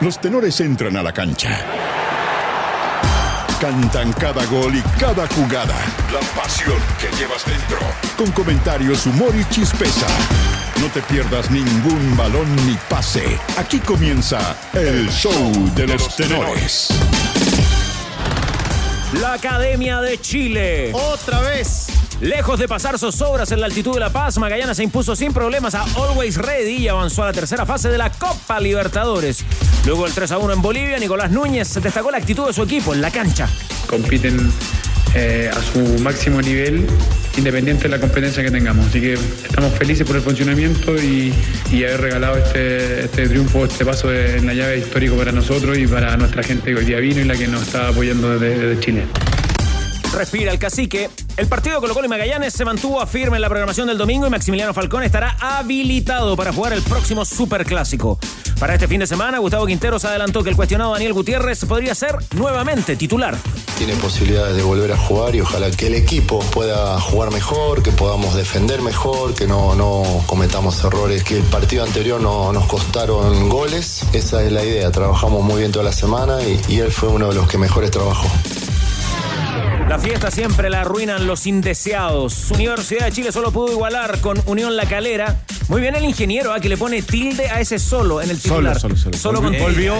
Los tenores entran a la cancha. Cantan cada gol y cada jugada. La pasión que llevas dentro. Con comentarios, humor y chispeza. No te pierdas ningún balón ni pase. Aquí comienza el show de los tenores. La Academia de Chile. Otra vez. Lejos de pasar zozobras en la altitud de La Paz, Magallanes se impuso sin problemas a Always Ready y avanzó a la tercera fase de la Copa Libertadores. Luego el 3 a 1 en Bolivia, Nicolás Núñez destacó la actitud de su equipo en la cancha. Compiten eh, a su máximo nivel, independiente de la competencia que tengamos. Así que estamos felices por el funcionamiento y, y haber regalado este, este, triunfo, este paso de, en la llave histórico para nosotros y para nuestra gente que hoy día vino y la que nos está apoyando desde, desde Chile. Respira el cacique. El partido Colo Colo y Magallanes se mantuvo firme en la programación del domingo y Maximiliano Falcón estará habilitado para jugar el próximo Superclásico. Para este fin de semana, Gustavo Quinteros adelantó que el cuestionado Daniel Gutiérrez podría ser nuevamente titular. Tiene posibilidades de volver a jugar y ojalá que el equipo pueda jugar mejor, que podamos defender mejor, que no, no cometamos errores, que el partido anterior no nos costaron goles. Esa es la idea. Trabajamos muy bien toda la semana y, y él fue uno de los que mejores trabajó. La fiesta siempre la arruinan los indeseados. Universidad de Chile solo pudo igualar con Unión La Calera. Muy bien el ingeniero, ¿ah? que le pone tilde a ese solo en el titular. Solo, solo, solo. con volvió,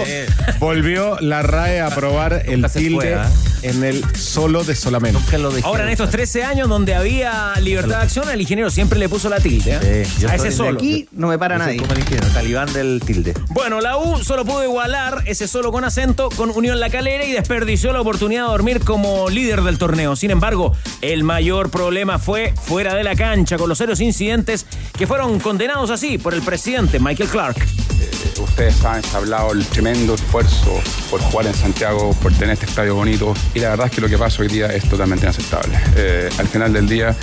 volvió la RAE a aprobar el tilde fue, ¿ah? en el solo de solamente. Nunca lo dejé. Ahora, en estos 13 años donde había libertad de acción, el ingeniero siempre le puso la tilde. ¿eh? Sí, yo a ese solo. Aquí no me para Yo nadie. como el ingeniero, talibán del tilde. Bueno, la U solo pudo igualar ese solo con acento con Unión La Calera y desperdició la oportunidad de dormir como líder del torneo. Sin embargo, el mayor problema fue fuera de la cancha con los serios incidentes que fueron condenados así por el presidente Michael Clark. Ustedes han hablado el tremendo esfuerzo por jugar en Santiago, por tener este estadio bonito. Y la verdad es que lo que pasa hoy día es totalmente inaceptable. Eh, al final del día,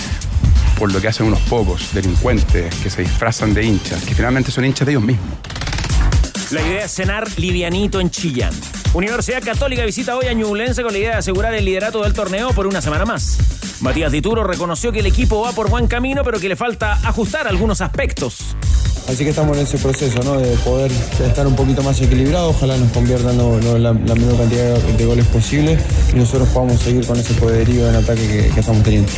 por lo que hacen unos pocos delincuentes que se disfrazan de hinchas, que finalmente son hinchas de ellos mismos. La idea es cenar livianito en Chillán. Universidad Católica visita hoy a Ñublense con la idea de asegurar el liderato del torneo por una semana más. Matías Dituro reconoció que el equipo va por buen camino, pero que le falta ajustar algunos aspectos. Así que estamos en ese proceso, ¿no? De poder estar un poquito más equilibrados, ojalá nos conviertan ¿no? la menor cantidad de goles posible y nosotros podamos seguir con ese poderío en ataque que, que estamos teniendo.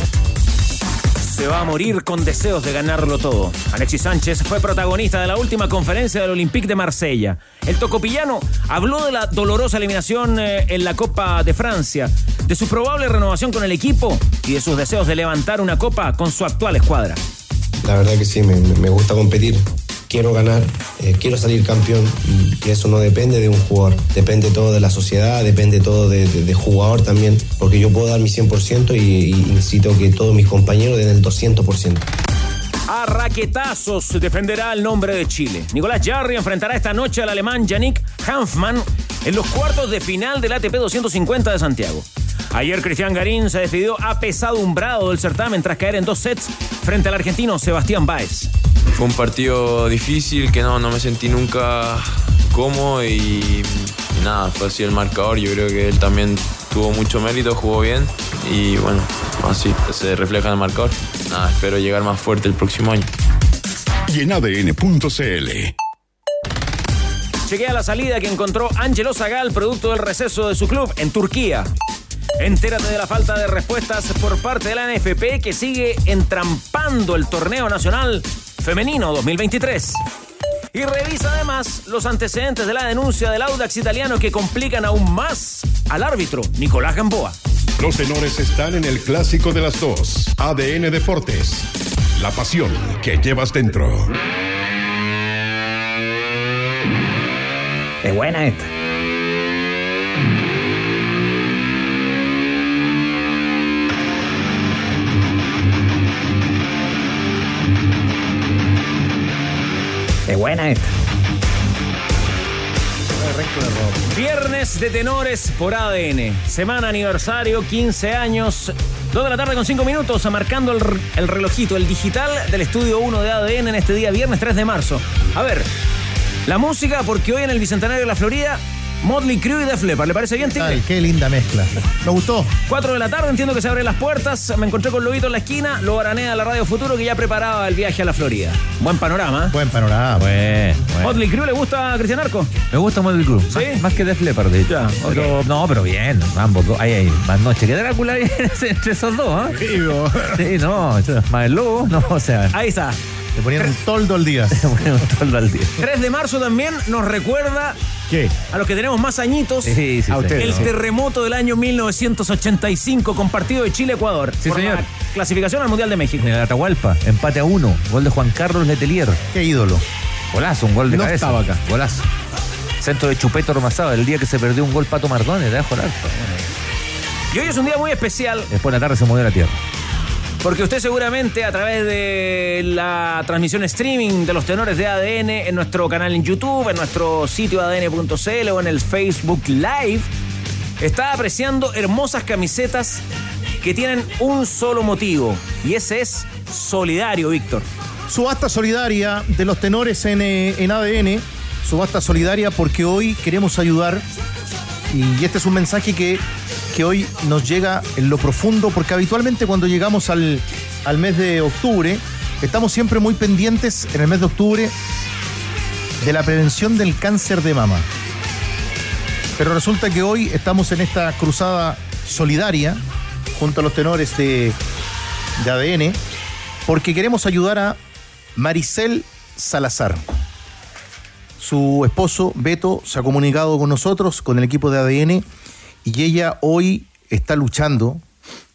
Se va a morir con deseos de ganarlo todo. Alexis Sánchez fue protagonista de la última conferencia del Olympique de Marsella. El tocopillano habló de la dolorosa eliminación eh, en la Copa de Francia, de su probable renovación con el equipo y de sus deseos de levantar una copa con su actual escuadra. La verdad que sí, me, me gusta competir, quiero ganar, eh, quiero salir campeón y, eso no depende de un jugador, depende todo de la sociedad, depende todo de jugador también, porque yo puedo dar mi 100% y, y necesito que todos mis compañeros den el 200%. A raquetazos defenderá el nombre de Chile. Nicolás Jarry enfrentará esta noche al alemán Yannick Hanfmann en los cuartos de final del ATP 250 de Santiago. Ayer Cristian Garín se despidió apesadumbrado del certamen tras caer en dos sets frente al argentino Sebastián Báez. Fue un partido difícil que no, no me sentí nunca cómodo y, y nada, fue así el marcador. Yo creo que él también tuvo mucho mérito, jugó bien y bueno, así se refleja en el marcador. Nada, espero llegar más fuerte el próximo año. Y en ADN.cl. Chequea la salida que encontró Ángelo Zagal, producto del receso de su club en Turquía. Entérate de la falta de respuestas por parte de la NFP que sigue entrampando el torneo nacional femenino 2023. Y revisa además los antecedentes de la denuncia del Audax italiano que complican aún más al árbitro Nicolás Gamboa. Los tenores están en el clásico de las dos. ADN Deportes. La pasión que llevas dentro. Es buena esta. Es buena esta. Viernes de tenores por ADN. Semana aniversario, 15 años. 2 de la tarde con 5 minutos, marcando el, el relojito, el digital del estudio 1 de ADN en este día, viernes 3 de marzo. A ver, la música, porque hoy en el Bicentenario de la Florida Motley Crue y Def Leppard. ¿Le parece bien, Tigre? Ay, qué linda mezcla. Me gustó. 4 de la tarde, entiendo que se abren las puertas. Me encontré con Lobito en la esquina, lo aranea la Radio Futuro que ya preparaba el viaje a la Florida. Buen panorama. Buen panorama. Bueno, bueno. ¿Motley Crue le gusta a Cristian Arco? Me gusta Motley Crue. ¿Sí? Más, más que Def Leppard, de hecho. Ya, Pero- no, pero bien. Ambos dos. Ahí hay más noche que Drácula ahí entre esos dos. Vivo. Sí, no. Más el lobo, no, o sea. Ahí está. Le ponían un toldo al día. Bueno, un toldo al día. 3 de marzo también nos recuerda ¿Qué? a los que tenemos más añitos. Sí, sí, sí. A usted. El terremoto del año 1985 con partido de Chile-Ecuador. Sí, por señor. la clasificación al Mundial de México. En el Atahualpa, empate a uno. Gol de Juan Carlos Letelier. Qué ídolo. Golazo, un gol de No cabeza. estaba acá. Golazo. Centro de Chupeto Ormazaba, el día que se perdió un gol Pato Mardones, de. Y hoy es un día muy especial Después de la tarde se movió la tierra. Porque usted seguramente a través de la transmisión streaming de los tenores de ADN en nuestro canal en YouTube, en nuestro sitio adn.cl o en el Facebook Live, está apreciando hermosas camisetas que tienen un solo motivo y ese es solidario, Víctor. Subasta solidaria de los tenores en, eh, en ADN. Subasta solidaria porque hoy queremos ayudar. Y este es un mensaje que, que hoy nos llega en lo profundo, porque habitualmente cuando llegamos al, al mes de octubre, estamos siempre muy pendientes en el mes de octubre de la prevención del cáncer de mama. Pero resulta que hoy estamos en esta cruzada solidaria junto a los tenores de, de ADN porque queremos ayudar a Maricel Salazar. Su esposo, Beto, se ha comunicado con nosotros, con el equipo de ADN, y ella hoy está luchando,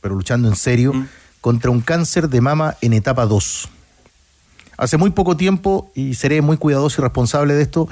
pero luchando en serio, contra un cáncer de mama en etapa 2. Hace muy poco tiempo, y seré muy cuidadoso y responsable de esto,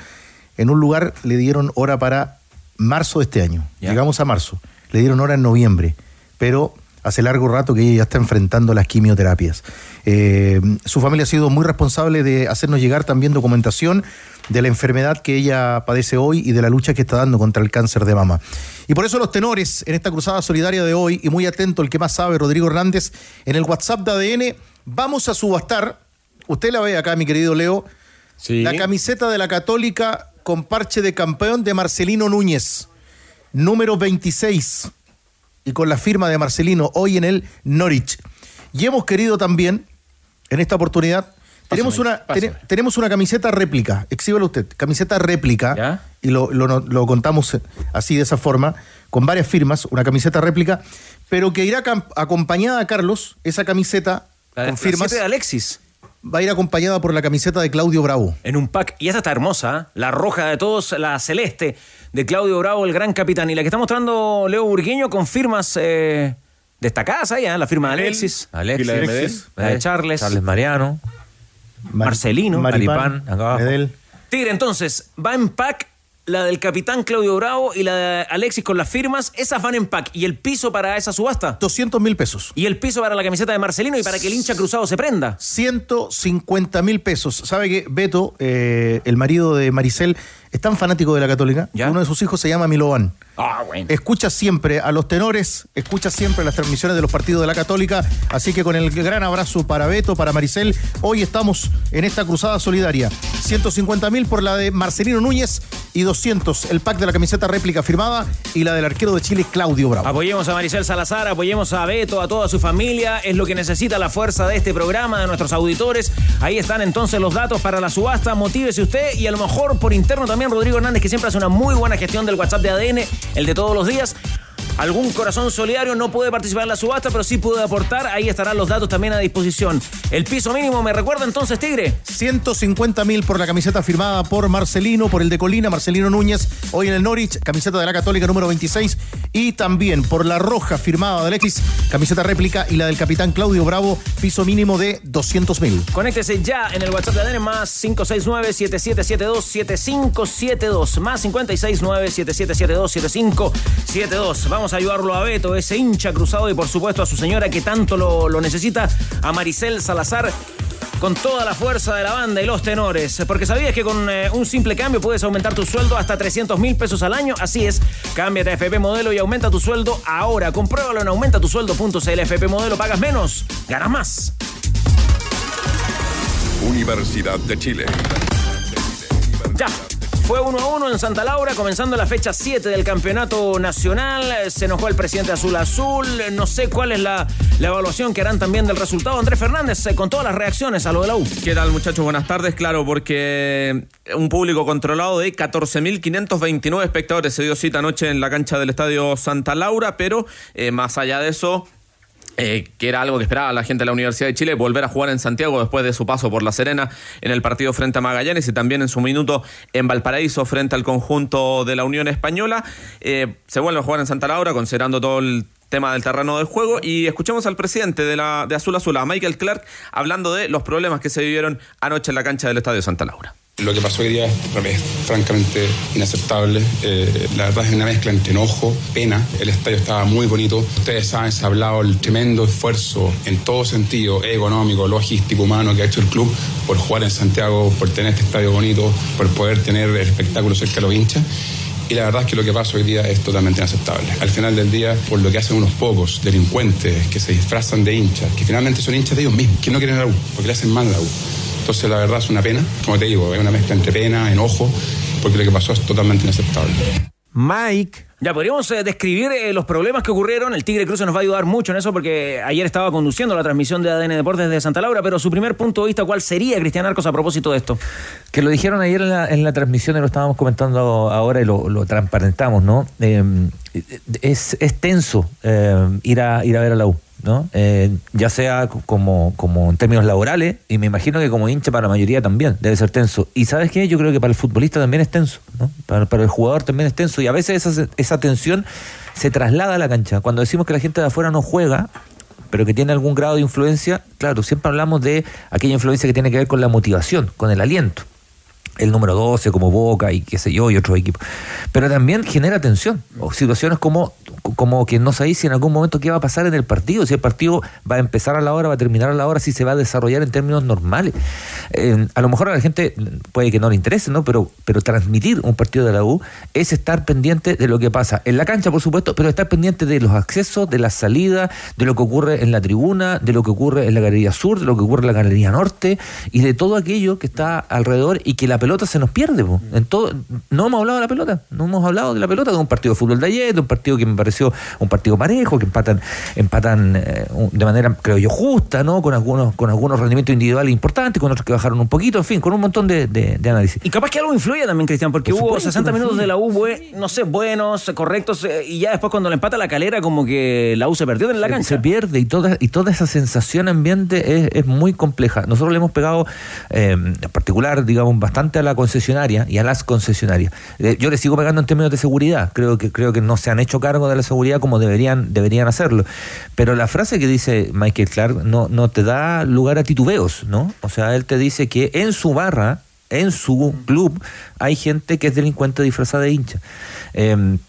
en un lugar le dieron hora para marzo de este año. Llegamos a marzo. Le dieron hora en noviembre, pero hace largo rato que ella ya está enfrentando las quimioterapias. Eh, su familia ha sido muy responsable de hacernos llegar también documentación de la enfermedad que ella padece hoy y de la lucha que está dando contra el cáncer de mama. Y por eso los tenores en esta cruzada solidaria de hoy, y muy atento el que más sabe, Rodrigo Hernández, en el WhatsApp de ADN, vamos a subastar, usted la ve acá, mi querido Leo, la camiseta de la Católica con parche de campeón de Marcelino Núñez, número 26, y con la firma de Marcelino hoy en el Norwich. Y hemos querido también, en esta oportunidad, tenemos una, pásame. tenemos una camiseta réplica, exhíbelo usted, camiseta réplica, ¿Ya? y lo, lo- lo contamos así de esa forma, con varias firmas, una camiseta réplica, pero que irá acompañada, Carlos, esa camiseta La, con firmas, de Alexis. Va a ir acompañada por la camiseta de Claudio Bravo. en un pack. Y esta está hermosa, ¿eh? la roja de todos, la celeste de Claudio Bravo, el gran capitán. Y la que está mostrando Leo Burgueño con firmas eh, destacadas ahí, ¿eh? la firma de Alexis, Alexis, ¿Y la de Medel? la de Charles, Charles Mariano. Mar- Marcelino, Maripán, acá abajo. Medel. Tigre, entonces, va en pack la del capitán Claudio Bravo y la de Alexis con las firmas. Esas van en pack. ¿Y el piso para esa subasta? 200 mil pesos. ¿Y el piso para la camiseta de Marcelino y para que el hincha cruzado se prenda? 150 mil pesos. ¿Sabe que Beto, eh, el marido de Maricel, es tan fanático de la Católica? ¿Ya? Uno de sus hijos se llama Milovan. Ah, bueno. Escucha siempre a los tenores, escucha siempre las transmisiones de los partidos de la Católica. Así que con el gran abrazo para Beto, para Maricel, hoy estamos en esta cruzada solidaria. 150 mil por la de Marcelino Núñez y 200 el pack de la camiseta réplica firmada y la del arquero de Chile, Claudio Bravo. Apoyemos a Maricel Salazar, apoyemos a Beto, a toda su familia. Es lo que necesita la fuerza de este programa, de nuestros auditores. Ahí están entonces los datos para la subasta. Motívese usted y a lo mejor por interno también Rodrigo Hernández, que siempre hace una muy buena gestión del WhatsApp de ADN, el de todos los días. Algún corazón solidario no puede participar en la subasta, pero sí puede aportar. Ahí estarán los datos también a disposición. El piso mínimo, ¿me recuerda entonces, Tigre? 150 mil por la camiseta firmada por Marcelino, por el de Colina, Marcelino Núñez, hoy en el Norwich, camiseta de la Católica número 26, y también por la roja firmada de Alexis, camiseta réplica, y la del capitán Claudio Bravo, piso mínimo de 200 mil. Conéctese ya en el WhatsApp de ADN más 569-7772-7572 más 569-7772-7572. Vamos a ayudarlo a Beto, ese hincha cruzado y por supuesto a su señora que tanto lo, lo necesita, a Maricel Salazar. Con toda la fuerza de la banda y los tenores. Porque sabías que con eh, un simple cambio puedes aumentar tu sueldo hasta 300 mil pesos al año. Así es, cámbiate a FP Modelo y aumenta tu sueldo ahora. Compruébalo en aumentatusueldo.cl. FP Modelo pagas menos, ganas más. Universidad de Chile. Ya, Fue 1 a 1 en Santa Laura, comenzando la fecha 7 del campeonato nacional. Se enojó el presidente Azul Azul. No sé cuál es la, la evaluación que harán también del resultado. Andrés Fernández, eh, con todas las reacciones a lo de la U. ¿Qué tal, muchachos? Buenas tardes. Claro, porque un público controlado de 14.529 espectadores se dio cita anoche en la cancha del Estadio Santa Laura, pero eh, más allá de eso, eh, que era algo que esperaba la gente de la Universidad de Chile, volver a jugar en Santiago después de su paso por La Serena en el partido frente a Magallanes y también en su minuto en Valparaíso frente al conjunto de la Unión Española. Eh, se vuelve a jugar en Santa Laura, considerando todo el tema del terreno de juego y escuchemos al presidente de, la, de Azul Azul, a Michael Clark, hablando de los problemas que se vivieron anoche en la cancha del Estadio Santa Laura. Lo que pasó hoy día es, francamente inaceptable. Eh, la verdad es una mezcla entre enojo, pena. El estadio estaba muy bonito. Ustedes saben, se ha hablado el tremendo esfuerzo en todo sentido, económico, logístico, humano, que ha hecho el club por jugar en Santiago, por tener este estadio bonito, por poder tener el espectáculo cerca de los hinchas. Y la verdad es que lo que pasa hoy día es totalmente inaceptable. Al final del día, por lo que hacen unos pocos delincuentes que se disfrazan de hinchas, que finalmente son hinchas de ellos mismos, que no quieren la U, porque le hacen mal a la U. Entonces, la verdad es una pena. Como te digo, es una mezcla entre pena, enojo, porque lo que pasó es totalmente inaceptable. Mike. Ya podríamos eh, describir eh, los problemas que ocurrieron. El Tigre Cruz nos va a ayudar mucho en eso porque ayer estaba conduciendo la transmisión de ADN Deportes desde Santa Laura, pero su primer punto de vista, ¿cuál sería, Cristian Arcos, a propósito de esto? Que lo dijeron ayer en la, en la transmisión y lo estábamos comentando ahora y lo, lo transparentamos, ¿no? Eh, es, es tenso ir, a, ir a ver a la U. ¿no? Eh, ya sea como, como en términos laborales, y me imagino que como hincha para la mayoría también debe ser tenso. Y sabes qué, yo creo que para el futbolista también es tenso, ¿no? para, para, el jugador también es tenso, y a veces esa, esa tensión se traslada a la cancha. Cuando decimos que la gente de afuera no juega, pero que tiene algún grado de influencia, claro, siempre hablamos de aquella influencia que tiene que ver con la motivación, con el aliento el número 12 como Boca y qué sé yo y otros equipos. Pero también genera tensión o situaciones como, como que no sabéis si en algún momento qué va a pasar en el partido, si el partido va a empezar a la hora, va a terminar a la hora, si se va a desarrollar en términos normales. Eh, a lo mejor a la gente puede que no le interese, ¿no? Pero, pero transmitir un partido de la U es estar pendiente de lo que pasa en la cancha, por supuesto, pero estar pendiente de los accesos, de la salida, de lo que ocurre en la tribuna, de lo que ocurre en la galería sur, de lo que ocurre en la galería norte y de todo aquello que está alrededor y que la pelota se nos pierde. En todo, no hemos hablado de la pelota, no hemos hablado de la pelota, de un partido de fútbol de ayer, de un partido que me pareció un partido parejo, que empatan, empatan eh, de manera, creo yo, justa, ¿no? Con algunos, con algunos rendimientos individuales importantes, con otros que bajaron un poquito, en fin, con un montón de, de, de análisis. Y capaz que algo influye también, Cristian, porque Por hubo supuesto, 60 minutos de la U, no sé, buenos, correctos, eh, y ya después cuando le empata la calera, como que la U se perdió en la se, cancha. se pierde y toda, y toda esa sensación ambiente es, es muy compleja. Nosotros le hemos pegado, eh, en particular, digamos, bastante a la concesionaria y a las concesionarias. Eh, yo le sigo pegando en términos de seguridad. Creo que, creo que no se han hecho cargo de la seguridad como deberían, deberían hacerlo. Pero la frase que dice Michael Clark no, no te da lugar a titubeos, ¿no? O sea, él te dice que en su barra, en su club, hay gente que es delincuente disfrazada de hincha. Et-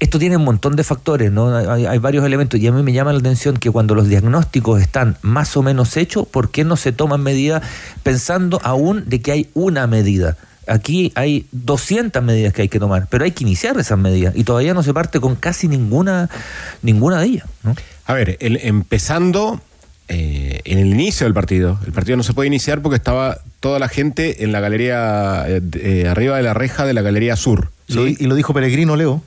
esto tiene un montón de factores, ¿no? Hay, hay varios elementos y a mí me llama la atención que cuando los diagnósticos están más o menos hechos, ¿por qué no se toman medidas pensando aún de que hay una medida? Aquí hay 200 medidas que hay que tomar, pero hay que iniciar esas medidas y todavía no se parte con casi ninguna ninguna de ellas, ¿no? A ver, el- empezando eh, en el inicio del partido. El partido no se puede iniciar porque estaba toda la gente en la galería, eh, eh, arriba de la reja de la galería sur. Lo- y lo dijo Peregrino, Leo,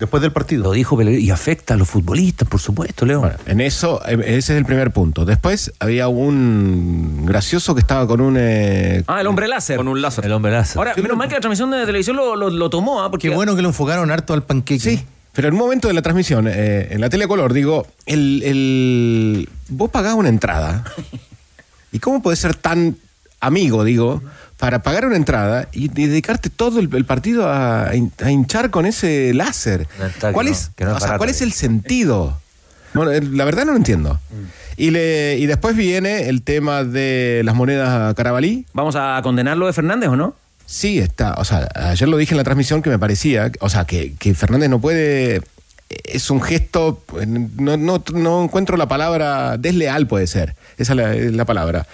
después del partido. Lo dijo Pellegrini y afecta a los futbolistas, por supuesto, Leo. Bueno, en eso, eh, ese es el primer punto. Después había un gracioso que estaba con un... eh, Ah, el hombre láser. Con un láser. El hombre láser. Ahora, menos mal que la transmisión de televisión lo, lo- lo tomó, ¿ah? porque Qué bueno que lo enfocaron harto al panqueque. Sí, pero en un momento de la transmisión, eh, en la telecolor, digo, el, el- vos pagás una entrada. ¿Y cómo podés ser tan amigo, digo, para pagar una entrada y dedicarte todo el, el partido a, hin- a hinchar con ese láser? ¿Cuál que es, no- que no es o sea, ¿cuál es el sentido? Bueno, eh, la verdad no lo entiendo. Y, le, y después viene el tema de las monedas Carabalí. ¿Vamos a condenarlo de Fernández o no? Sí, está. O sea, ayer lo dije en la transmisión que me parecía, o sea, que, que Fernández no puede. Es un gesto, no, no, no encuentro la palabra desleal, puede ser. Esa es la, la palabra.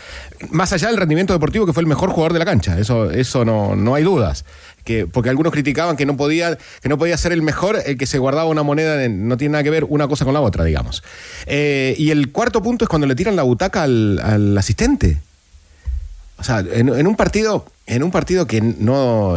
Más allá del rendimiento deportivo, que fue el mejor jugador de la cancha, eso, eso no, no hay dudas. Que, porque algunos criticaban que no podía, que no podía ser el mejor el que se guardaba una moneda, en- no tiene nada que ver una cosa con la otra, digamos. Eh, y el cuarto punto es cuando le tiran la butaca al, al asistente. O sea, en, un partido, en un partido que no,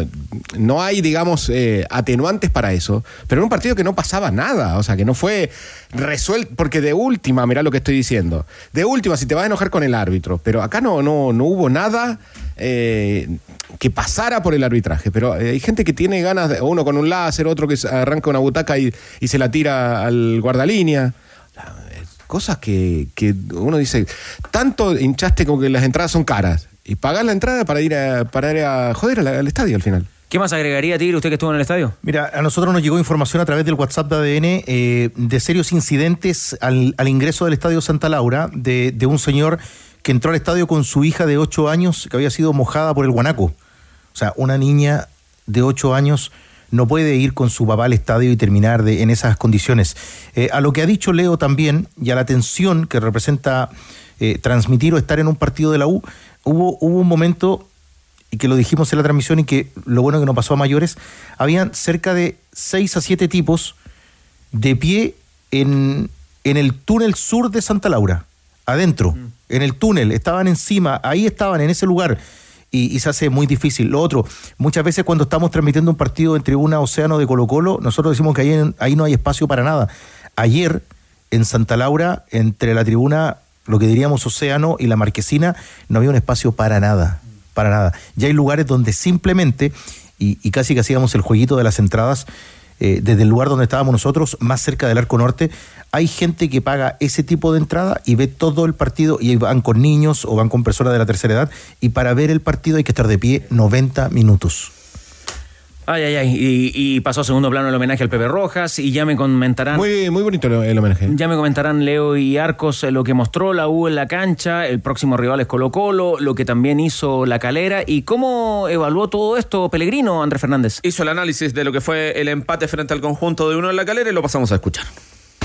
no hay, digamos, eh, atenuantes para eso, pero en un partido que no pasaba nada, o sea, que no fue resuelto, porque de última, mirá lo que estoy diciendo, de última, si te vas a enojar con el árbitro, pero acá no, no, no hubo nada eh, que pasara por el arbitraje, pero eh, hay gente que tiene ganas, de, uno con un láser, otro que arranca una butaca y, y se la tira al guardalínea. Cosas que, que, uno dice, tanto hinchaste como que las entradas son caras y pagar la entrada para ir a, para ir a joder al, al estadio al final. ¿Qué más agregaría, Tigre, usted que estuvo en el estadio? Mira, a nosotros nos llegó información a través del WhatsApp de ADN eh, de serios incidentes al, al, ingreso del estadio Santa Laura de, de, un señor que entró al estadio con su hija de 8 años que había sido mojada por el guanaco. O sea, una niña de 8 años no puede ir con su papá al estadio y terminar de, en esas condiciones. Eh, a lo que ha dicho Leo también, y a la tensión que representa eh, transmitir o estar en un partido de la U, hubo, hubo un momento, y que lo dijimos en la transmisión y que lo bueno que no pasó a mayores, habían cerca de seis a siete tipos de pie en, en el túnel sur de Santa Laura, adentro, mm. en el túnel, estaban encima, ahí estaban, en ese lugar y, y, se hace muy difícil. Lo otro, muchas veces cuando estamos transmitiendo un partido entre una Océano de Colo Colo, nosotros decimos que ahí, ahí no hay espacio para nada. Ayer, en Santa Laura, entre la tribuna, lo que diríamos Océano y la Marquesina, no había un espacio para nada, para nada. Ya hay lugares donde simplemente, y, casi que hacíamos el jueguito de las entradas, eh, desde el lugar donde estábamos nosotros, más cerca del Arco Norte, hay gente que paga ese tipo de entrada y ve todo el partido y van con niños o van con personas de la tercera edad y para ver el partido hay que estar de pie 90 minutos. Ay, ay, ay. Y, y, pasó a segundo plano el homenaje al Pepe Rojas y ya me comentarán. Muy, muy bonito el homenaje. Ya me comentarán Leo y Arcos eh, lo que mostró la U en la cancha, el próximo rival es Colo Colo, lo que también hizo la calera y cómo evaluó todo esto Pellegrino, Andrés Fernández. Hizo el análisis de lo que fue el empate frente al conjunto de uno en la calera y lo pasamos a escuchar.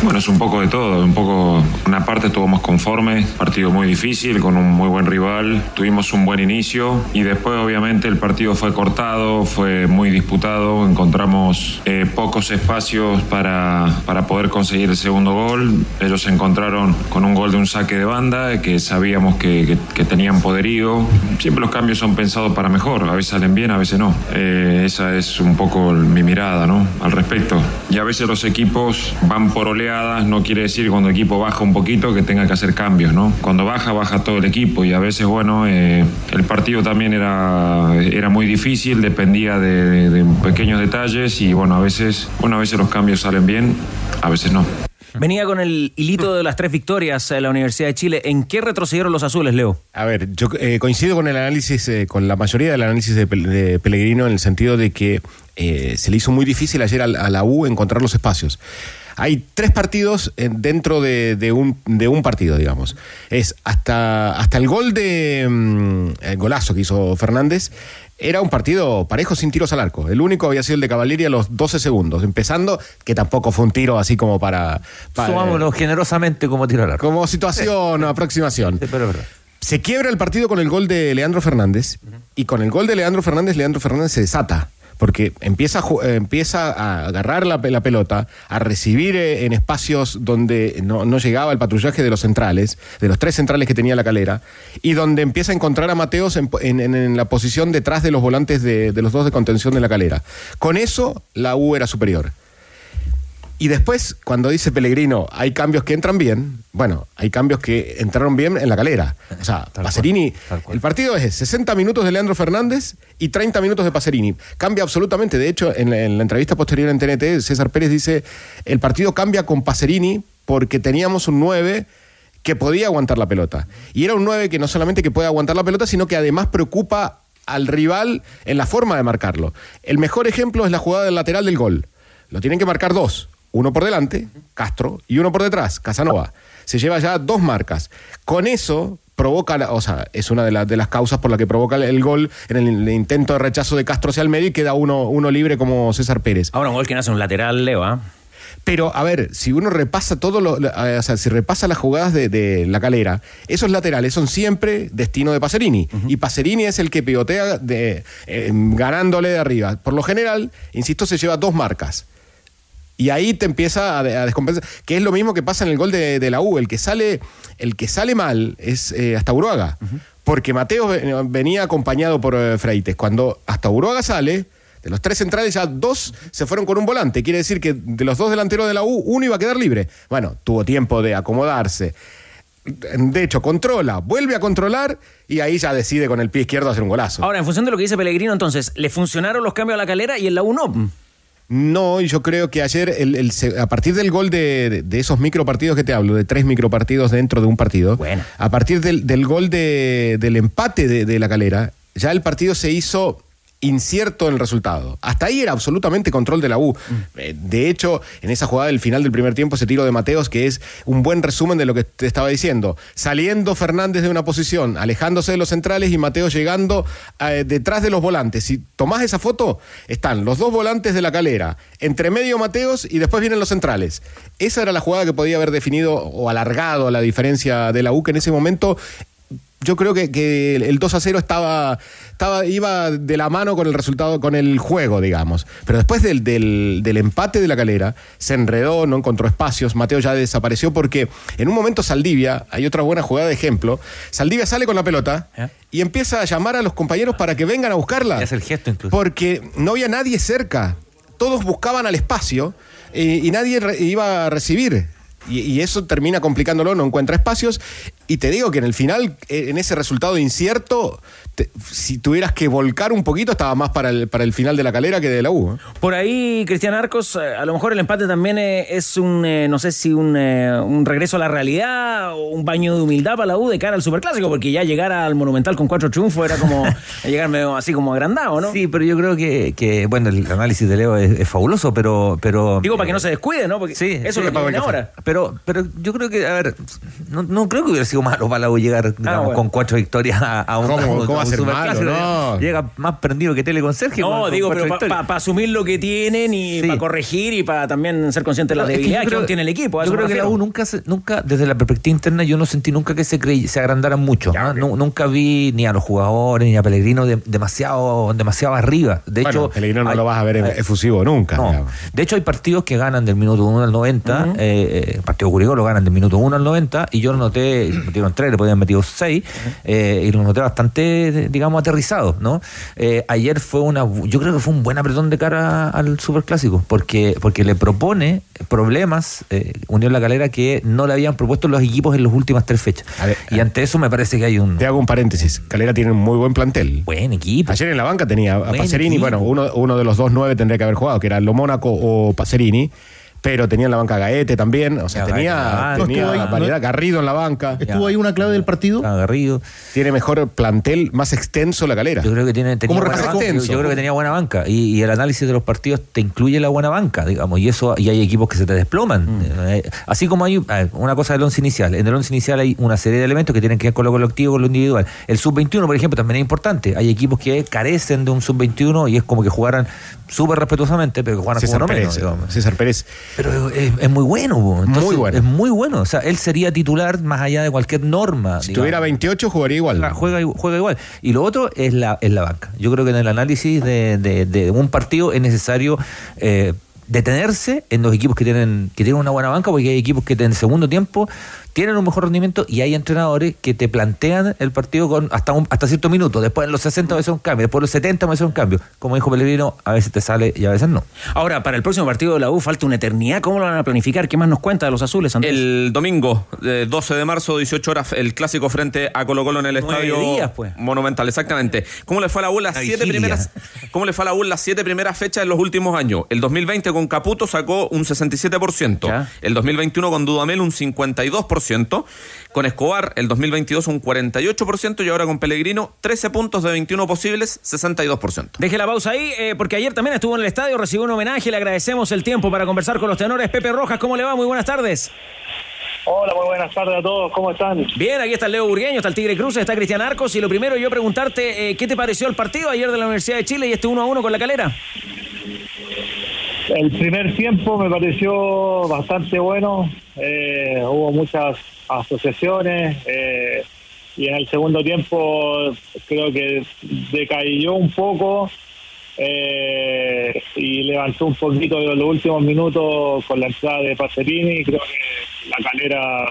Bueno, es un poco de todo, un poco, una parte estuvimos conformes, partido muy difícil, con un muy buen rival, tuvimos un buen inicio y después obviamente el partido fue cortado, fue muy disputado, encontramos eh, pocos espacios para, para poder conseguir el segundo gol, ellos se encontraron con un gol de un saque de banda que sabíamos que, que, que tenían poderío, siempre los cambios son pensados para mejor, a veces salen bien, a veces no, eh, esa es un poco mi mirada ¿no? al respecto y a veces los equipos van por oleadas no quiere decir cuando el equipo baja un poquito que tenga que hacer cambios, ¿no? Cuando baja, baja todo el equipo y a veces, bueno, eh, el partido también era, era muy difícil, dependía de, de, pequeños detalles y, bueno, a veces, bueno, a veces los cambios salen bien, a veces no. Venía con el hilito de las tres victorias en la Universidad de Chile. ¿En qué retrocedieron los azules, Leo? A ver, yo eh, coincido con el análisis, eh, con la mayoría del análisis de, de Pellegrino en el sentido de que eh, se le hizo muy difícil ayer a, a la U encontrar los espacios hay tres partidos dentro de, de, un, de, un, partido, digamos. Es hasta, hasta el gol de. Mm, el golazo que hizo Fernández. Era un partido parejo sin tiros al arco. El único había sido el de Cavalleria a los 12 segundos. Empezando, que tampoco fue un tiro así como para. para Sumámonos generosamente como tiro al arco. Como situación o aproximación. Sí, pero es verdad. Se quiebra el partido con el gol de Leandro Fernández. Uh -huh. Y con el gol de Leandro Fernández, Leandro Fernández se desata porque empieza a, empieza a agarrar la, pelota, a recibir en espacios donde no, no, llegaba el patrullaje de los centrales, de los tres centrales que tenía la calera, y donde empieza a encontrar a Mateos en, en, en la posición detrás de los volantes de, de, los dos de contención de la calera. Con eso, la U era superior. Y después, cuando dice Pellegrino, hay cambios que entran bien, bueno, hay cambios que entraron bien en la calera. O sea, tal Pacerini, cual, cual. el partido es 60 minutos de Leandro Fernández y 30 minutos de Pacerini. Cambia absolutamente. De hecho, en la, en la entrevista posterior en TNT, César Pérez dice, el partido cambia con Pacerini porque teníamos un 9 que podía aguantar la pelota. Y era un 9 que no solamente que puede aguantar la pelota, sino que además preocupa al rival en la forma de marcarlo. El mejor ejemplo es la jugada del lateral del gol. Lo tienen que marcar dos uno por delante, Castro, y uno por detrás, Casanova. Se lleva ya dos marcas. Con eso provoca, o sea, es una de, la, de las causas por la que provoca el, el gol en el, el, intento de rechazo de Castro hacia el medio y queda uno, uno libre como César Pérez. Ahora un gol que nace un lateral, Leo, ¿ah? Pero, a ver, si uno repasa todo lo, o sea, si repasa las jugadas de, de, la calera, esos laterales son siempre destino de Pacerini. Uh -huh. Y Pacerini es el que pivotea de, eh, ganándole de arriba. Por lo general, insisto, se lleva dos marcas. Y ahí te empieza a, descompensar, que es lo mismo que pasa en el gol de, de, la U. El que sale, el que sale mal es eh, hasta Uruaga. Uh -huh. porque Mateo venía acompañado por eh, Freites. Cuando hasta Uruaga sale, de los tres centrales ya dos se fueron con un volante. Quiere decir que de los dos delanteros de la U, uno iba a quedar libre. Bueno, tuvo tiempo de acomodarse. De hecho, controla, vuelve a controlar y ahí ya decide con el pie izquierdo hacer un golazo. Ahora, en función de lo que dice Pellegrino, entonces, ¿le funcionaron los cambios a la calera y en la U no? No, y yo creo que ayer, el, el- a partir del gol de, de esos micropartidos que te hablo, de tres micropartidos dentro de un partido, a partir del, del gol de- del empate de, de la calera, ya el partido se hizo incierto el resultado. Hasta ahí era absolutamente control de la U. Eh, De hecho, en esa jugada del final del primer tiempo, ese tiro de Mateos, que es un buen resumen de lo que te estaba diciendo. Saliendo Fernández de una posición, alejándose de los centrales y Mateos llegando eh, detrás de los volantes. Si tomás esa foto, están los dos volantes de la calera, entre medio Mateos y después vienen los centrales. Esa era la jugada que podía haber definido o alargado la diferencia de la U, que en ese momento yo creo que, que el 2 a 0 estaba, estaba, iba de la mano con el resultado, con el juego, digamos. Pero después del, del, del empate de la calera, se enredó, no encontró espacios, Mateo ya desapareció porque en un momento Saldivia, hay otra buena jugada de ejemplo, Saldivia sale con la pelota y empieza a llamar a los compañeros para que vengan a buscarla. Es el gesto incluso. Porque no había nadie cerca. Todos buscaban al espacio eh, y nadie re- iba a recibir. Y, eso termina complicándolo, no encuentra espacios. Y te digo que en el final, eh, en ese resultado incierto, te- si tuvieras que volcar un poquito, estaba más para el, para el final de la calera que de la U. ¿eh? Por ahí, Cristian Arcos, eh, a lo mejor el empate también eh, es un, eh, no sé si un, eh, un regreso a la realidad o un baño de humildad para la U de cara al Superclásico, porque ya llegar al Monumental con cuatro triunfos era como llegar medio así como agrandado, ¿no? Sí, pero yo creo que, que, bueno, el análisis de Leo es, es fabuloso, pero, pero... Digo, para que no se descuide, ¿no? Porque Sí, eso sí, es lo que ahora. Pero, pero yo creo que, a ver, no, no creo que hubiera sido malo para la U llegar digamos, Ah, bueno. con cuatro victorias a, a un, ¿Cómo- a un- a un ser superclásico. malo? No. Llega más prendido que Tele con Sergio. No, con- digo, pero para victorias. asumir lo que tienen y para corregir y para también ser consciente de las que debilidades que, aún tiene el equipo. Yo creo que la. U nunca, se- nunca, desde la perspectiva interna, yo no sentí nunca que se, crey- se agrandaran mucho. ¿no? Nu- Nunca vi ni a los jugadores ni a Pellegrino de- demasiado, demasiado arriba. De Bueno, hecho, Pellegrino no hay- lo vas a ver hay- efusivo nunca. no. De hecho, hay partidos que ganan del minuto 1 al 90. eh, eh, el partido Curicó lo ganan del minuto 1 al 90. Y yo lo noté, metieron 3, le podían metido 6. y lo noté bastante, digamos, aterrizado. ¿no? Eh, ayer fue una. Yo creo que fue un buen apretón de cara al Superclásico. Porque, porque le propone problemas, eh, Unión La Calera, que no le habían propuesto los equipos en las últimas tres fechas. y ante eso me parece que hay un. Te hago un paréntesis. Calera tiene un muy buen plantel. Buen equipo. Ayer en la banca tenía a Buen Pacerini, equipo. bueno, uno, uno de los dos nueve tendría que haber jugado, que era Lo Mónaco o Pacerini, pero tenía en la banca Gaete también, o sea, tenía, tenía ahí, variedad. ¿no? Garrido en la banca. ¿Estuvo ahí una clave del partido? Garrido. Tiene mejor plantel, más extenso la calera. Yo creo que tiene, tenía ¿Cómo buena banca. Yo, yo creo que tenía buena banca. Y, y el análisis de los partidos te incluye la buena banca, digamos. Y eso y hay equipos que se te desploman. Eh, así como hay eh, una cosa del once inicial. En el once inicial hay una serie de elementos que tienen que ver con lo colectivo, con lo individual. El sub-21, por ejemplo, también es importante. Hay equipos que carecen de un sub-21 y es como que jugaran súper respetuosamente, pero que jugaran César Pérez, menos. digamos. César Pérez. Pero es, es muy bueno. Entonces, Muy bueno. Es muy bueno. O sea, él sería titular más allá de cualquier norma. Si digamos. tuviera 28 jugaría igual. Juega, juega, juega igual. Y lo otro es la, es la banca. Yo creo que en el análisis de, de- de un partido es necesario eh, detenerse en los equipos que tienen, que tienen una buena banca, porque hay equipos que en el segundo tiempo tienen un mejor rendimiento y hay entrenadores que te plantean el partido con hasta un, hasta cierto minuto. Después en los 60 va a ser un cambio, después en los 70 va a ser un cambio. Como dijo Pellegrino, a veces te sale y a veces no. Ahora, para el próximo partido de la U falta una eternidad. ¿Cómo lo van a planificar? ¿Qué más nos cuenta de los azules, Andrés? El domingo, eh, 12 de marzo, 18 horas, el clásico frente a Colo Colo en el Nueve estadio días, pues. Monumental, exactamente. ¿Cómo le fue a la U las siete vigilia. primeras? ¿Cómo le fue a la U las siete primeras fechas en los últimos años? El 2020 con Caputo sacó un 67%, Ya. el 2021 con Dudamel un 52%, con Escobar el 2022 un 48% y ahora con Pellegrino 13 puntos de 21 posibles, 62%. Deje la pausa ahí, eh, porque ayer también estuvo en el estadio, recibió un homenaje, le agradecemos el tiempo para conversar con los tenores. Pepe Rojas, ¿cómo le va? Muy buenas tardes. Hola, muy buenas tardes a todos, ¿cómo están? Bien, aquí está el Leo Burgueño, está el Tigre Cruz, está Cristian Arcos. Y lo primero, yo preguntarte, eh, ¿qué te pareció el partido ayer de la Universidad de Chile y este 1 a 1 con la calera? El primer tiempo me pareció bastante bueno, eh, hubo muchas asociaciones eh, y en el segundo tiempo creo que decayó un poco eh, y levantó un poquito los últimos minutos con la entrada de Pacerini. Creo que la calera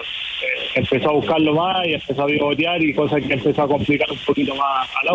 empezó a buscarlo más y empezó a pivotear y cosas que empezó a complicar un poquito más a la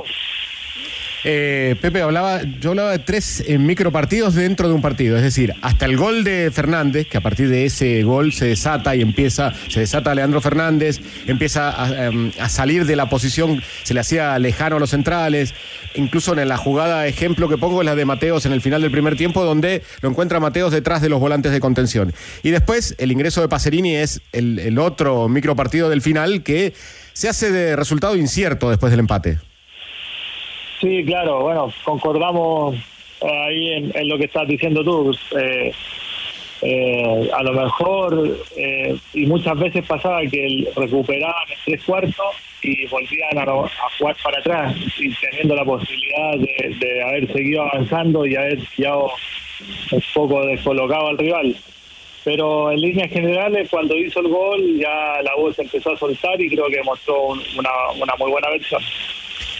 eh, Pepe, hablaba, yo hablaba de tres eh, micropartidos dentro de un partido, es decir, hasta el gol de Fernández, que a partir de ese gol se desata y empieza, se desata Leandro Fernández, empieza a, em, a salir de la posición, se le hacía lejano a los centrales, incluso en la jugada ejemplo que pongo es la de Mateos en el final del primer tiempo, donde lo encuentra Mateos detrás de los volantes de contención. Y después el ingreso de Pacerini es el, el otro micropartido del final que se hace de resultado incierto después del empate. Sí, claro, bueno, concordamos ahí en, lo que estás diciendo tú. Eh, eh, a lo mejor, eh, y muchas veces pasaba que recuperaban en tres cuartos y volvían a, jugar para atrás, y teniendo la posibilidad de, haber seguido avanzando y haber quedado un poco descolocado al rival. Pero en líneas generales, cuando hizo el gol, ya la voz empezó a soltar y creo que mostró una, una muy buena versión.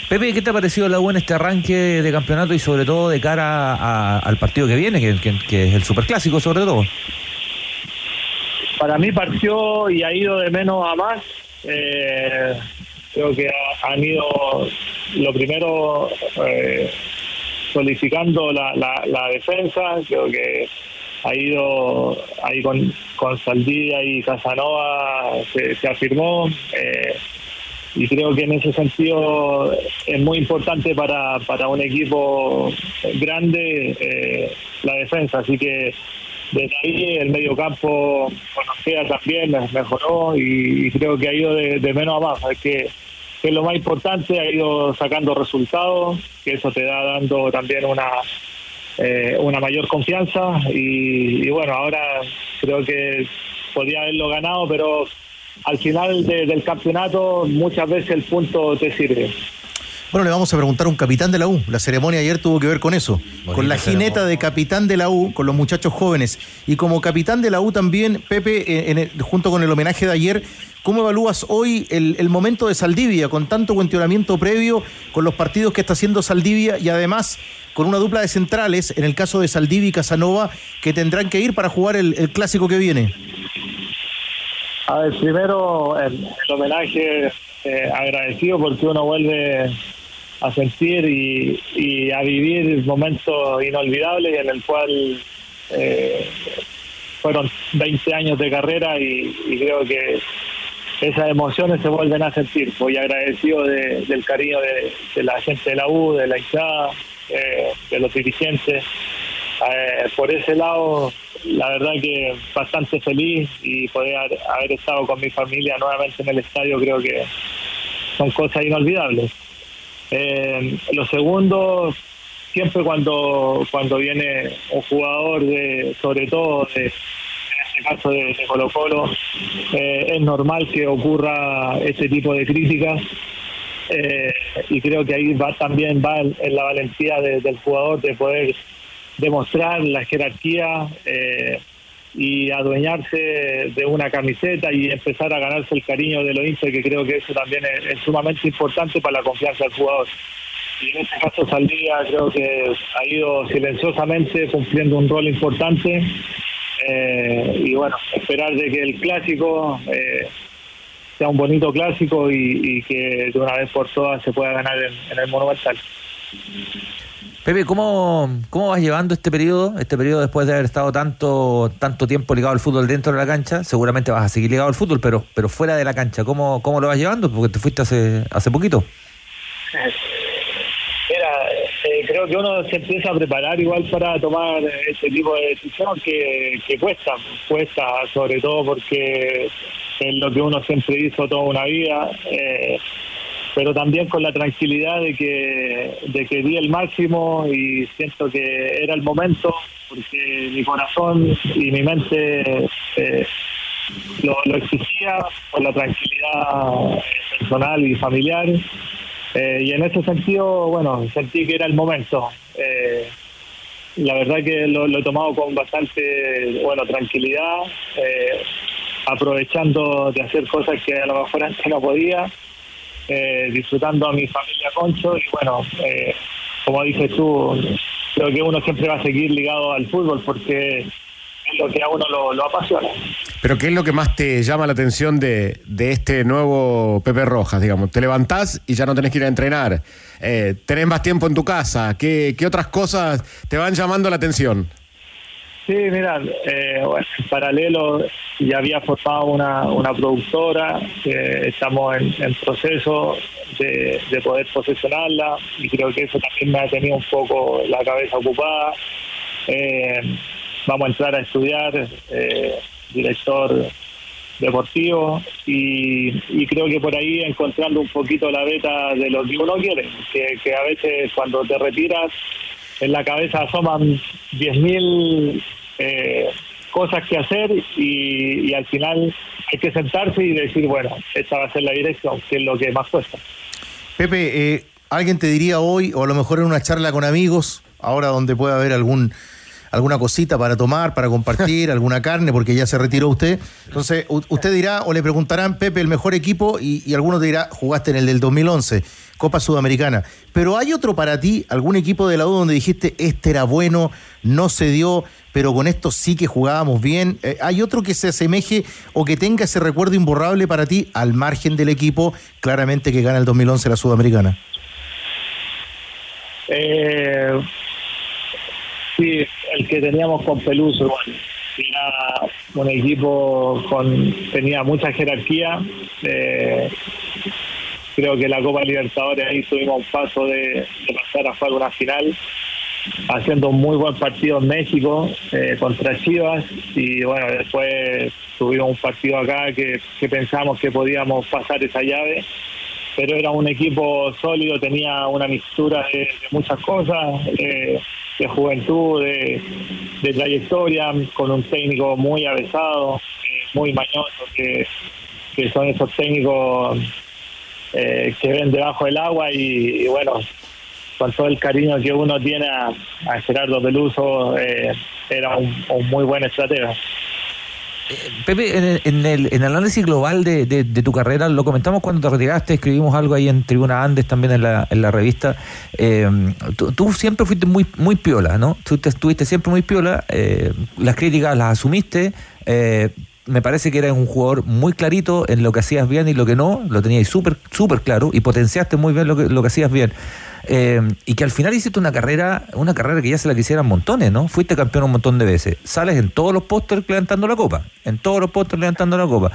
Pepe, ¿qué te ha parecido la U en este arranque de campeonato y sobre todo de cara al partido que viene, que, es el superclásico sobre todo? Para mí partió y ha ido de menos a más. Eh, creo que han ido lo primero eh, solicitando la, defensa, creo que ha ido ahí con, con Saldía y Casanova se, afirmó. Eh, y creo que en ese sentido es muy importante para, para un equipo grande eh, la defensa, así que desde ahí el medio campo conocía también, mejoró y, creo que ha ido de, menos a más, es que, es lo más importante, ha ido sacando resultados, que eso te da dando también una eh, una mayor confianza. Y, y bueno, ahora creo que podía haberlo ganado, pero al final del campeonato muchas veces el punto te sirve. Bueno, le vamos a preguntar a un capitán de la U. La ceremonia ayer tuvo que ver con eso, con la jineta de capitán de la U, con los muchachos jóvenes. Y como capitán de la U también, Pepe, en junto con el homenaje de ayer, ¿cómo evalúas hoy el, momento de Saldivia, con tanto cuestionamiento previo, con los partidos que está haciendo Saldivia y además con una dupla de centrales, en el caso de Saldivia y Casanova, que tendrán que ir para jugar el clásico que viene? A ver, primero el, homenaje eh, agradecido porque uno vuelve a sentir y, a vivir momentos inolvidables en el cual eh, fueron 20 años de carrera y, creo que esas emociones se vuelven a sentir. Voy agradecido del cariño de, la gente de la U, de la hinchada, eh, de los dirigentes. Por ese lado la verdad que bastante feliz y poder haber estado con mi familia nuevamente en el estadio creo que son cosas inolvidables. Eh, lo segundo, siempre cuando cuando viene un jugador de, sobre todo de, en este caso de, Colo Colo, eh, es normal que ocurra ese tipo de críticas. Eh, y creo que ahí va también va en la valentía del jugador de poder demostrar la jerarquía eh, y adueñarse de una camiseta y empezar a ganarse el cariño de los hinchas, que creo que eso también es, sumamente importante para la confianza del jugador. Y en este caso Saldía creo que ha ido silenciosamente cumpliendo un rol importante. Eh, y bueno, esperar de que el clásico eh, sea un bonito clásico y, que de una vez por todas se pueda ganar en el Monumental. Pepe, ¿cómo, ¿cómo vas llevando este periodo? Este periodo después de haber estado tanto, tanto tiempo ligado al fútbol dentro de la cancha, seguramente vas a seguir ligado al fútbol, pero, pero fuera de la cancha, ¿cómo, cómo lo vas llevando? Porque te fuiste hace, hace poquito. Mira, eh, creo que uno se empieza a preparar igual para tomar este tipo de decisión que, que cuesta, cuesta sobre todo porque es lo que uno siempre hizo toda una vida. Eh, pero también con la tranquilidad de que, de que di el máximo y siento que era el momento, porque mi corazón y mi mente eh, lo, exigía con la tranquilidad personal y familiar. Eh, y en ese sentido, bueno, sentí que era el momento. Eh, la verdad que lo, he tomado con bastante, bueno, tranquilidad, aprovechando de hacer cosas que a lo mejor antes no podía eh, disfrutando a mi familia Concho y bueno, eh, como dices tú, creo que uno siempre va a seguir ligado al fútbol porque es lo que a uno lo, apasiona. Pero ¿qué es lo que más te llama la atención de, de este nuevo Pepe Rojas? Digamos, te levantás y ya no tenés que ir a entrenar. Eh, tenés más tiempo en tu casa. ¿Qué, ¿Qué otras cosas te van llamando la atención? Sí, mira, eh, bueno, en paralelo ya había formado una, una productora, eh, estamos en, en proceso de, de poder posesionarla y creo que eso también me ha tenido un poco la cabeza ocupada. Eh, vamos a entrar a estudiar eh, director deportivo y, y creo que por ahí encontrando un poquito la beta de lo que uno quiere, que, que a veces cuando te retiras en la cabeza asoman 10.000 eh, cosas que hacer y, y al final hay que sentarse y decir, bueno, esta va a ser la dirección, que es lo que más cuesta. Pepe, eh, alguien te diría hoy, o a lo mejor en una charla con amigos, ahora donde pueda haber algún alguna cosita para tomar, para compartir, alguna carne, porque ya se retiró usted. Entonces, usted dirá, o le preguntarán, Pepe, el mejor equipo, y, y algunos te dirá, jugaste en el del 2011, Copa Sudamericana. Pero ¿hay otro para ti, algún equipo de la U donde dijiste, este era bueno, no se dio, pero con esto sí que jugábamos bien? Eh, ¿Hay otro que se asemeje o que tenga ese recuerdo imborrable para ti, al margen del equipo, claramente que gana el 2011 la Sudamericana? Eh, sí, el que teníamos con Peluso, bueno, era un equipo con tenía mucha jerarquía. eh, creo que la Copa Libertadores ahí tuvimos un paso de, pasar a jugar una final, haciendo un muy buen partido en México eh, contra Chivas y bueno, después tuvimos un partido acá que, que pensamos que podíamos pasar esa llave pero era un equipo sólido, tenía una mixtura de, muchas cosas, eh, de juventud, de, de trayectoria, con un técnico muy avesado, eh, muy mañoso, que, que son esos técnicos eh, que ven debajo del agua y, bueno, con todo el cariño que uno tiene a, a Gerardo Peluso, eh, era un, muy buen estratega. Pepe, en el, en el, en el análisis global de, de- tu carrera, lo comentamos cuando te retiraste, escribimos algo ahí en Tribuna Andes, también en la, en la revista. Eh, tú, tú siempre fuiste muy, muy piola, ¿no? Tú te- estuviste siempre muy piola, eh, las críticas las asumiste. Me parece que eras un jugador muy clarito en lo que hacías bien y lo que no, lo tenías súper súper claro y potenciaste muy bien lo que, lo que hacías bien. Eh, y que al final hiciste una carrera, una carrera que ya se la quisieran montones, ¿no? Fuiste campeón un montón de veces. Sales en todos los pósters levantando la copa. En todos los pósters levantando la copa.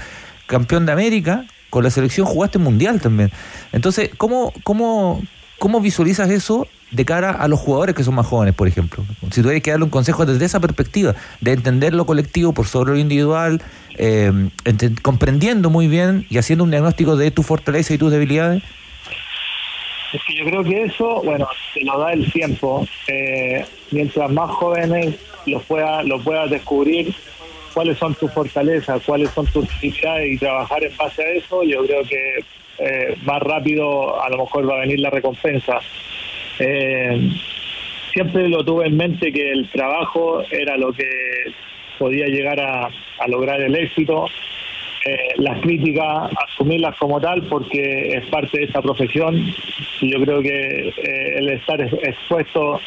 Campeón de América, con la selección jugaste mundial también. Entonces, ¿cómo, cómo, cómo visualizas eso de cara a los jugadores que son más jóvenes, por ejemplo? Si tuvieras que darle un consejo desde esa perspectiva, de entender lo colectivo por sobre lo individual, eh, comprendiendo muy bien y haciendo un diagnóstico de tu fortaleza y tus debilidades. Es que yo creo que eso, bueno, te lo da el tiempo. Eh, mientras más jóvenes lo puedas lo puedas descubrir, cuáles son tus fortalezas, cuáles son tus debilidades y trabajar en base a eso, yo creo que eh, más rápido a lo mejor va a venir la recompensa. Eh, siempre lo tuve en mente que el trabajo era lo que podía llegar a, a lograr el éxito. Eh, las críticas, asumirlas como tal, porque es parte de esta profesión. Y yo creo que eh, el estar ex- expuesto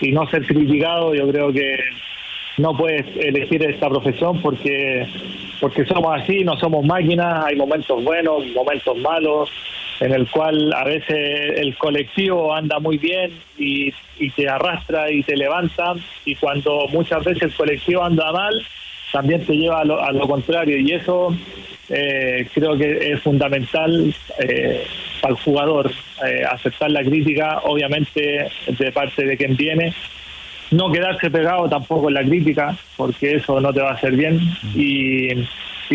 y no ser criticado, yo creo que no puedes elegir esta profesión porque porque somos así, no somos máquinas, hay momentos buenos, momentos malos, en el cual a veces el colectivo anda muy bien y, y te arrastra y te levanta, y cuando muchas veces el colectivo anda mal, también te lleva a lo, a lo contrario, y eso eh, creo que es fundamental eh, para el jugador, eh, aceptar la crítica, obviamente de parte de quien viene, no quedarse pegado tampoco en la crítica, porque eso no te va a hacer bien. Y,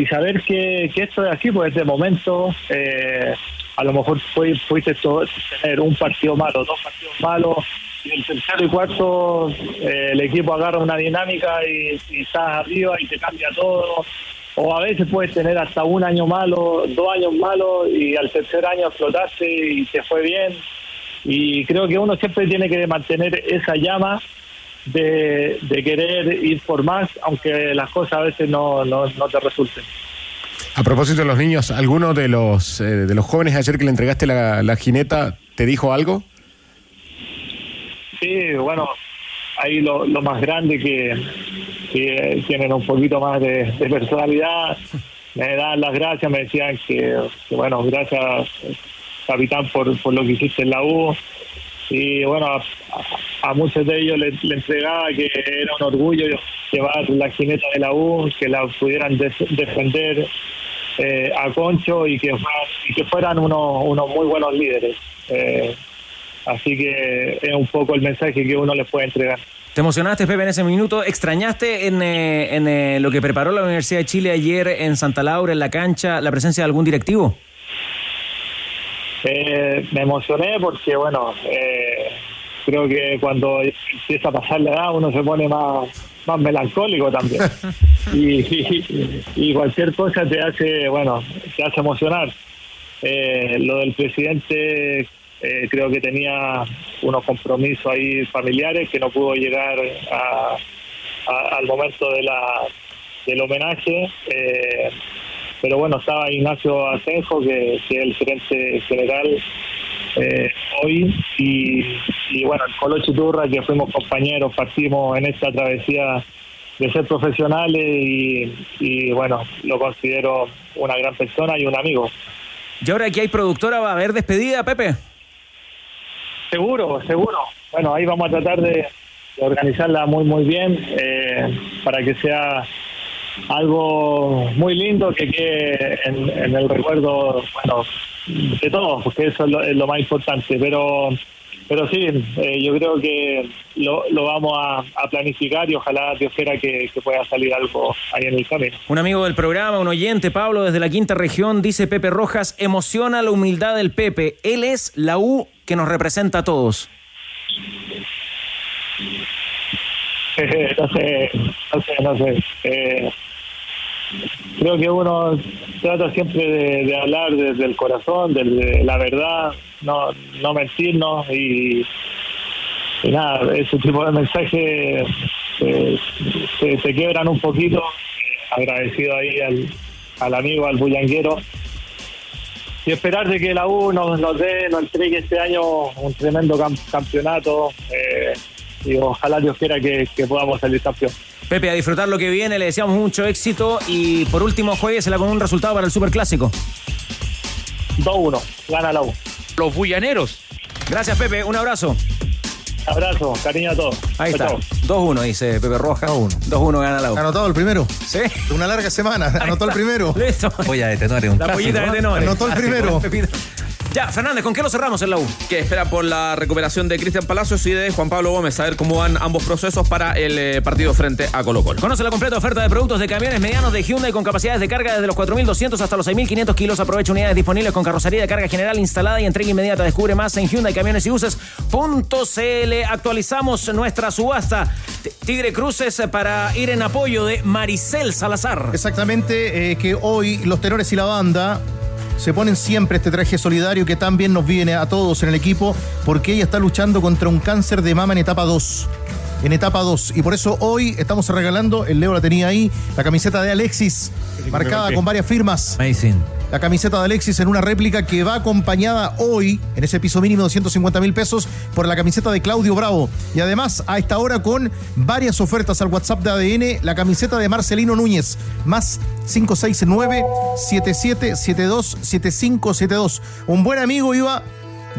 saber que, que esto es así, pues de momento, eh, a lo mejor fuiste tener un partido malo, dos partidos malos, y el tercero y cuarto eh, el equipo agarra una dinámica y, y estás arriba y te cambia todo. O a veces puedes tener hasta un año malo, dos años malos, y al tercer año explotaste y te fue bien. Y creo que uno siempre tiene que mantener esa llama de, de querer ir por más, aunque las cosas a veces no, no, no te resulten. A propósito de los niños, ¿alguno de los, eh, de los jóvenes ayer que le entregaste la, la jineta te dijo algo? Sí, bueno, ahí lo, lo más grande que, tienen un poquito más de, de personalidad, me dan las gracias, me decían que, que, bueno, gracias capitán por, por lo que hiciste en la U. Y bueno, a, a muchos de ellos les entregaba que era un orgullo llevar la jineta de la U, que la pudieran des- defender eh, a Concho y que, fueran, y que fueran unos, unos muy buenos líderes. Eh, así que es un poco el mensaje que uno les puede entregar. ¿Te emocionaste, Pepe, en ese minuto? ¿Extrañaste en, eh, en, eh, lo que preparó la Universidad de Chile ayer en Santa Laura, en la cancha, la presencia de algún directivo? Eh, me emocioné porque, bueno, eh, creo que cuando empieza a pasar la edad uno se pone más, más melancólico también. y, y- y cualquier cosa te hace, bueno, te hace emocionar. Eh, lo del presidente eh, creo que tenía unos compromisos ahí familiares que no pudo llegar a- a- al momento de la, del homenaje. Eh, pero bueno, estaba Ignacio Asenjo, que, que es el gerente general eh, hoy, y, y bueno, el Colo Chiturra, que fuimos compañeros, partimos en esta travesía de ser profesionales y, y bueno, lo considero una gran persona y un amigo. Y ahora que hay productora, ¿va a haber despedida, Pepe? Seguro, seguro. Bueno, ahí vamos a tratar de, de organizarla muy, muy bien eh, para que sea algo muy lindo que quede en, en el recuerdo, bueno, de todos, porque eso es lo, es lo más importante. Pero, pero sí, eh, yo creo que lo, lo vamos a, a planificar y ojalá Dios quiera que, que pueda salir algo ahí en el camino. Un amigo del programa, un oyente, Pablo, desde la quinta región, dice Pepe Rojas, emociona la humildad del Pepe. Él es la U que nos representa a todos. no sé, no sé, no sé. Eh, creo que uno trata siempre de, hablar desde el corazón, desde la verdad, no, no mentirnos y, y nada, ese tipo de mensajes eh, se, se quiebran un poquito. Agradecido ahí al, al amigo, al bullanguero. Y esperar de que la U nos, nos dé, nos entregue este año un tremendo cam- campeonato. eh, y ojalá Dios quiera que, que podamos salir campeón. Pepe, a disfrutar lo que viene, le deseamos mucho éxito y por último jueguesela con un resultado para el Superclásico. 2-1, gana la U. Los bullaneros. Gracias, Pepe, un abrazo. Abrazo, cariño a todos. Ahí Chao, está. chao. 2-1, dice Pepe Rojas. 2-1 gana la U. Anotado el primero. Sí. Una larga semana. Anotó el primero. Listo. Polla de tenores, un La clásico, pollita de ¿no? tenores. Anotó el primero. Ya, Fernández, ¿con qué lo cerramos en la U? que espera por la recuperación de Cristian Palacios y de Juan Pablo Gómez, a ver cómo van ambos procesos para el eh, partido frente a Colo Colo. Conoce la completa oferta de productos de camiones medianos de Hyundai con capacidades de carga desde los 4.200 hasta los 6.500 kilos. Aprovecha unidades disponibles con carrocería de carga general instalada y entrega inmediata. Descubre más en Hyundai Camiones y Uses.cl. Actualizamos nuestra subasta Tigre Cruces para ir en apoyo de Maricel Salazar. Exactamente, eh, que hoy los tenores y la banda se ponen siempre este traje solidario que también nos viene a todos en el equipo, porque ella está luchando contra un cáncer de mama en etapa 2. En etapa 2. Y por eso hoy estamos regalando, el Leo la tenía ahí, la camiseta de Alexis, marcada con varias firmas. Amazing. La camiseta de Alexis en una réplica que va acompañada hoy, en ese piso mínimo de 250 mil pesos, por la camiseta de Claudio Bravo. Y además, a esta hora, con varias ofertas al WhatsApp de ADN, la camiseta de Marcelino Núñez, más 569-7772-7572. Un buen amigo iba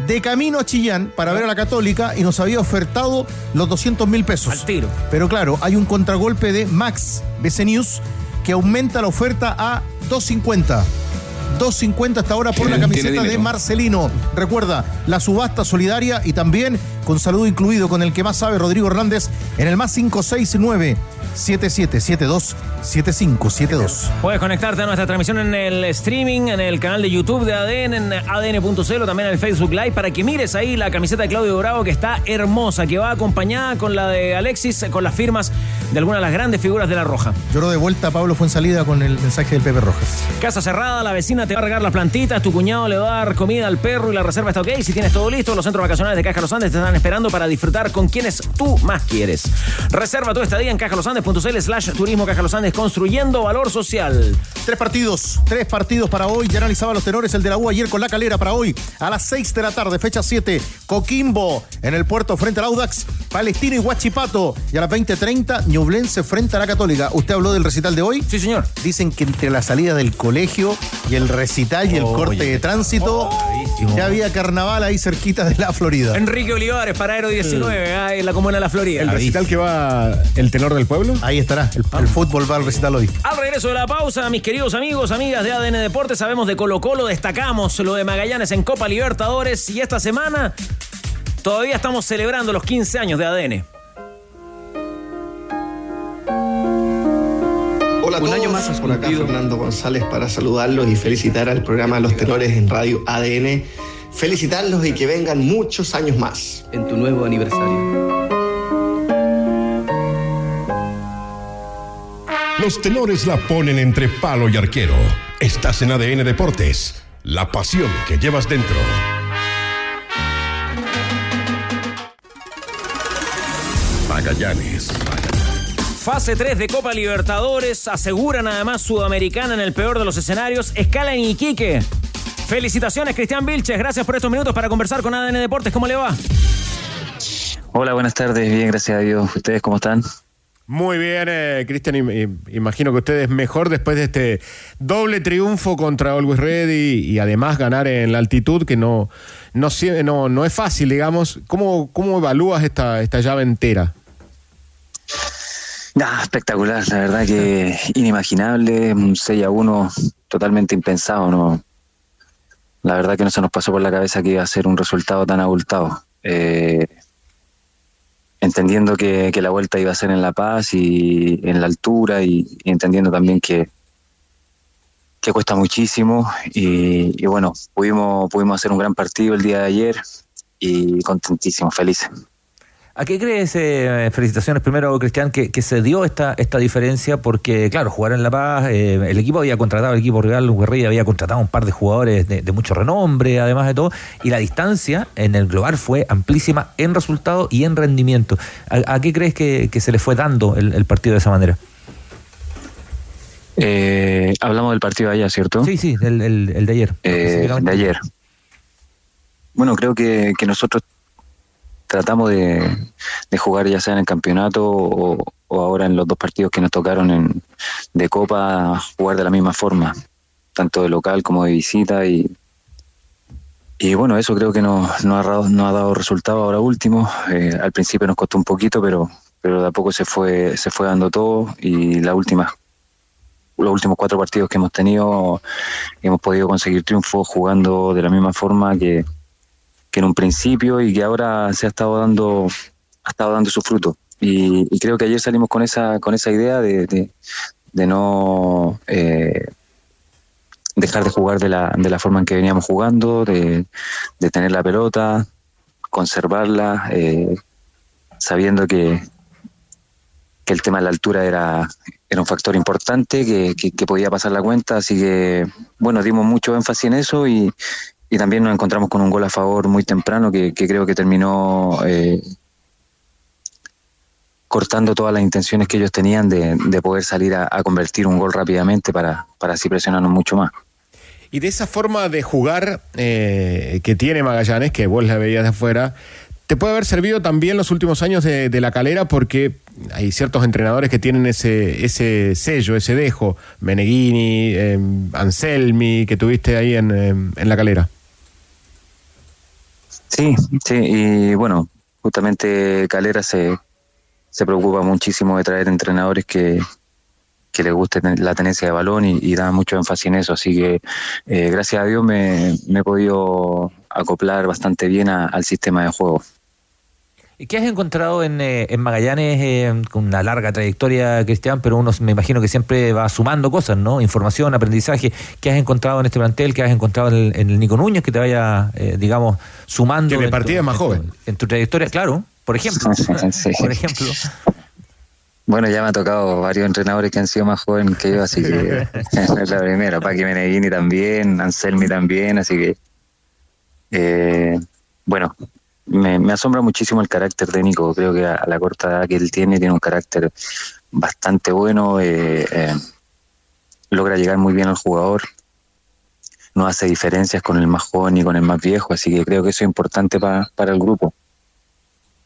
de camino a Chillán para ver a la Católica y nos había ofertado los 200 mil pesos. Al tiro. Pero claro, hay un contragolpe de Max BC News que aumenta la oferta a 250. 250 hasta ahora por la camiseta de. Marcelino. Recuerda, la subasta solidaria y también con saludo incluido con el que más sabe Rodrigo Hernández en el más 569 7772 7572. Puedes conectarte a nuestra transmisión en el streaming, en el canal de YouTube de ADN, en ADN.cl también en el Facebook Live para que mires ahí la camiseta de Claudio Bravo que está hermosa, que va acompañada con la de Alexis, con las firmas de algunas de las grandes figuras de la Roja. Lloró de vuelta Pablo Fuensalida con el mensaje del Pepe Rojas. Casa cerrada, la vecina te va a regar las plantitas, tu cuñado le va a dar comida al perro y la reserva está ok. Si tienes todo listo, los centros vacacionales de Caja Los Andes te están esperando para disfrutar con quienes tú más quieres. Reserva tu estadía en cajalosandes.cl slash turismo Cajalosandes construyendo valor social. Tres partidos, tres partidos para hoy. Ya analizaba los tenores, el de la U ayer con la calera para hoy a las 6 de la tarde, fecha 7. Coquimbo en el puerto frente al Audax, Palestino y Huachipato. Y a las 20.30, Ñublense frente a la Católica. ¿Usted habló del recital de hoy? Sí, señor. Dicen que entre la salida del colegio y el recital y el corte de tránsito, ya había carnaval ahí cerquita de la Florida. Enrique Olivares para Aero 19, ah, en la comuna de la Florida. ¿El recital que va el tenor del pueblo? Ahí estará, el, el fútbol va al recital hoy. Al regreso de la pausa, mis queridos amigos, amigas de ADN Deportes, sabemos de Colo Colo, destacamos lo de Magallanes en Copa Libertadores y esta semana todavía estamos celebrando los 15 años de ADN. Hola a todos, año más por acá Fernando González para saludarlos y felicitar al programa Los Tenores en Radio ADN. Felicitarlos y que vengan muchos años más. En tu nuevo aniversario. Los tenores la ponen entre palo y arquero. Estás en ADN Deportes, la pasión que llevas dentro. Magallanes. Fase 3 de Copa Libertadores, aseguran además Sudamericana en el peor de los escenarios, escala en Iquique. Felicitaciones Cristian Vilches, gracias por estos minutos para conversar con ADN Deportes, ¿cómo le va? Hola, buenas tardes, bien, gracias a Dios. ¿Ustedes cómo están? Muy bien, eh, Cristian, imagino que ustedes mejor después de este doble triunfo contra Always Ready y además ganar en la altitud, que no, no, no, no es fácil, digamos. ¿Cómo, cómo evalúas esta, esta llave entera? Ah, espectacular, la verdad que inimaginable, un 6 a 1 totalmente impensado, ¿no? La verdad que no se nos pasó por la cabeza que iba a ser un resultado tan abultado. Eh, entendiendo que, la vuelta iba a ser en La Paz y en la altura y, entendiendo también que, que cuesta muchísimo y, y, bueno, pudimos, pudimos hacer un gran partido el día de ayer y contentísimos, felices. ¿A qué crees, eh, felicitaciones primero, Cristian, que, que, se dio esta, esta diferencia? Porque, claro, jugar en La Paz, eh, el equipo había contratado, el equipo Real Guerrilla había contratado un par de jugadores de, de, mucho renombre, además de todo, y la distancia en el global fue amplísima en resultado y en rendimiento. ¿A, a qué crees que, que, se le fue dando el, el partido de esa manera? Eh, hablamos del partido de ayer, ¿cierto? Sí, sí, el, el, el de ayer. Eh, de ayer. Bueno, creo que, que nosotros tratamos de, de, jugar ya sea en el campeonato o, ahora en los dos partidos que nos tocaron en, de Copa, jugar de la misma forma, tanto de local como de visita y, y bueno, eso creo que nos, nos, ha, nos ha dado resultado ahora último. Eh, al principio nos costó un poquito, pero, pero de a poco se fue, se fue dando todo y la última los últimos cuatro partidos que hemos tenido hemos podido conseguir triunfos jugando de la misma forma que, que en un principio y que ahora se ha estado dando ha estado dando su fruto. Y, creo que ayer salimos con esa con esa idea de, de, no eh, dejar de jugar de la, de la forma en que veníamos jugando de, de tener la pelota conservarla eh, sabiendo que que el tema de la altura era, era un factor importante, que, que, podía pasar la cuenta, así que bueno, dimos mucho énfasis en eso y, y también nos encontramos con un gol a favor muy temprano que, creo que terminó eh, cortando todas las intenciones que ellos tenían de, de poder salir a, convertir un gol rápidamente para, para así presionarnos mucho más. Y de esa forma de jugar eh, que tiene Magallanes, que vos la veías de afuera, te puede haber servido también los últimos años de, de, la calera porque hay ciertos entrenadores que tienen ese, ese sello, ese dejo. Meneghini, eh, Anselmi, que tuviste ahí en, en, la calera. Sí, sí, y bueno, justamente Calera se, se preocupa muchísimo de traer entrenadores que, que les guste la tenencia de balón y, y da mucho énfasis en eso. Así que eh, gracias a Dios me, me, he podido acoplar bastante bien al sistema de juego. ¿Y qué has encontrado en, eh, en Magallanes eh, con una larga trayectoria, Cristian? Pero uno me imagino que siempre va sumando cosas, ¿no? Información, aprendizaje. ¿Qué has encontrado en este plantel? ¿Qué has encontrado en el, en el Nico Núñez que te vaya, eh, digamos, sumando? Que de partida es más joven. En tu, en tu trayectoria, claro, por ejemplo. sí. Por ejemplo. Bueno, ya me ha tocado varios entrenadores que han sido más jóvenes que yo, así que es la primera. Paqui Meneghini también, Anselmi también, así que. Eh, bueno, me, asombra muchísimo el carácter de Nico. Creo que a, la corta edad que él tiene, tiene un carácter bastante bueno. eh, eh, logra llegar muy bien al jugador. No hace diferencias con el más joven ni con el más viejo, así que creo que eso es importante pa- para el grupo.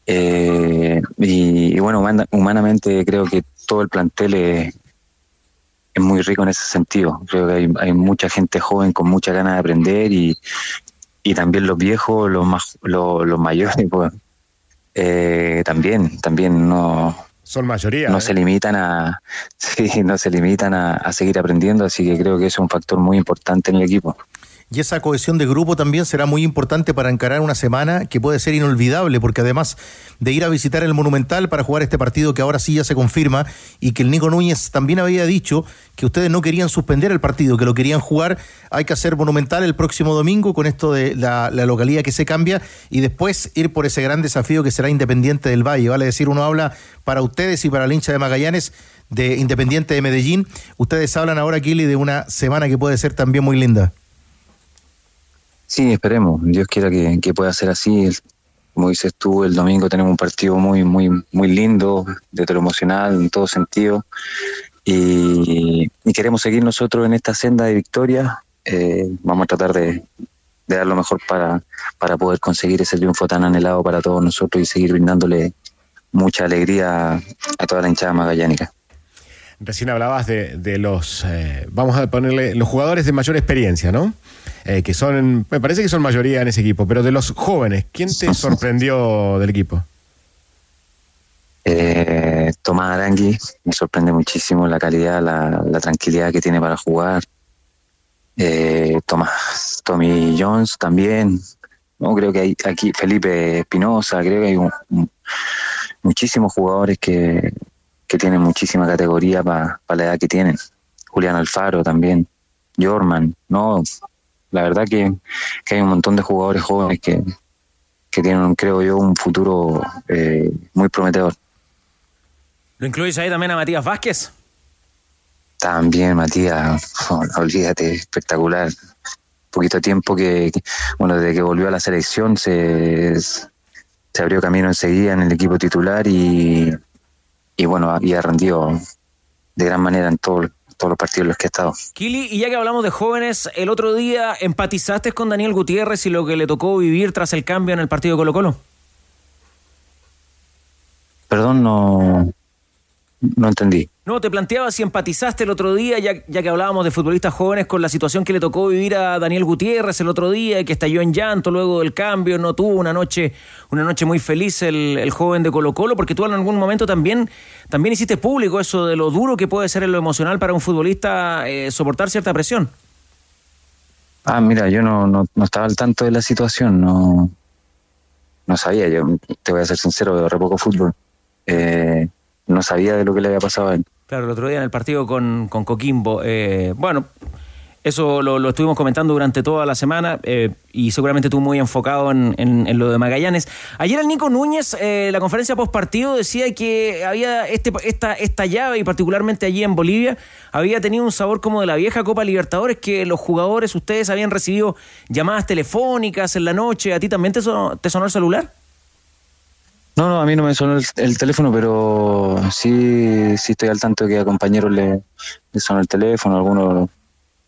Eh, y, bueno, humana- humanamente creo que todo el plantel es, muy rico en ese sentido. Creo que hay, hay mucha gente joven con mucha ganas de aprender y, y también los viejos, los más, los, los mayores, pues, eh, también, también no, Son mayoría. no ¿eh? se limitan a, sí, no se limitan a, a seguir aprendiendo, así que creo que es un factor muy importante en el equipo. Y esa cohesión de grupo también será muy importante para encarar una semana que puede ser inolvidable, porque además de ir a visitar el Monumental para jugar este partido que ahora sí ya se confirma y que el Nico Núñez también había dicho que ustedes no querían suspender el partido, que lo querían jugar, hay que hacer Monumental el próximo domingo con esto de la, la localidad que se cambia y después ir por ese gran desafío que será Independiente del Valle, vale decir, uno habla para ustedes y para el hincha de Magallanes de Independiente de Medellín, ustedes hablan ahora, Kili, de una semana que puede ser también muy linda. Sí, esperemos. Dios quiera que, pueda ser así. Como dices tú, el domingo tenemos un partido muy, muy, muy lindo, de lo emocional, en todo sentido. Y, queremos seguir nosotros en esta senda de victoria. Eh, vamos a tratar de, de dar lo mejor para, para poder conseguir ese triunfo tan anhelado para todos nosotros y seguir brindándole mucha alegría a toda la hinchada magallánica. Recién hablabas de, de los, eh, vamos a ponerle, los jugadores de mayor experiencia, ¿no? Eh, que son, me parece que son mayoría en ese equipo, pero de los jóvenes, ¿quién te sorprendió del equipo? Eh, Tomás Arangui me sorprende muchísimo la calidad, la, la tranquilidad que tiene para jugar. Eh, Tomás, Tommy Jones también. No creo que hay aquí Felipe Espinosa, creo que hay un- un- muchísimos jugadores que, que tienen muchísima categoría para la edad que tienen. Julián Alfaro también, Jorman, no, la verdad que, que hay un montón de jugadores jóvenes que, que tienen, creo yo, un futuro eh, muy prometedor. ¿Lo incluyes ahí también a Matías Vázquez? También, Matías, oh, no, olvídate, espectacular. Poquito tiempo que, que, bueno, desde que volvió a la selección se, se abrió camino enseguida en el equipo titular y, y bueno, había rendido de gran manera en todo- todos los partidos en los que ha estado. Kili, y ya que hablamos de jóvenes, el otro día empatizaste con Daniel Gutiérrez y lo que le tocó vivir tras el cambio en el partido de Colo Colo. Perdón, no, no entendí. No, te planteaba si empatizaste el otro día, ya, ya que hablábamos de futbolistas jóvenes, con la situación que le tocó vivir a Daniel Gutiérrez el otro día, que estalló en llanto luego del cambio, no tuvo una noche, una noche muy feliz el, el joven de Colo Colo, porque tú en algún momento también, también hiciste público eso de lo duro que puede ser en lo emocional para un futbolista eh, soportar cierta presión. Ah, mira, yo no, no, no estaba al tanto de la situación, no, no sabía, yo te voy a ser sincero, de re poco fútbol. Eh, no sabía de lo que le había pasado a él. Claro, el otro día en el partido con, con Coquimbo. eh, bueno, eso lo, lo estuvimos comentando durante toda la semana eh, y seguramente tú muy enfocado en, en- en lo de Magallanes. Ayer el Nico Núñez, eh, la conferencia post partido, decía que había este, esta, esta llave y particularmente allí en Bolivia había tenido un sabor como de la vieja Copa Libertadores que los jugadores, ustedes habían recibido llamadas telefónicas en la noche. ¿A ti también te sonó, te sonó el celular? No, no, a mí no me sonó el, el teléfono, pero sí, sí estoy al tanto de que a compañeros le, le sonó el teléfono, algunos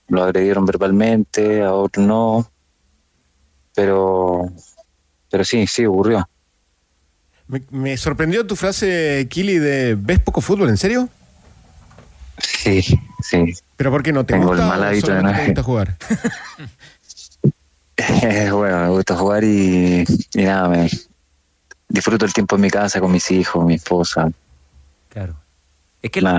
lo agredieron verbalmente, a otros no, pero, pero sí, sí ocurrió. Me, me sorprendió tu frase, Kili, de ¿ves poco fútbol? ¿En serio? Sí, sí. ¿Pero por qué no te Tengo gusta el mal hábito de no- te gusta jugar? bueno, me gusta jugar y, y nada, me disfruto el tiempo en mi casa con mis hijos, mi esposa. Claro. Es que no,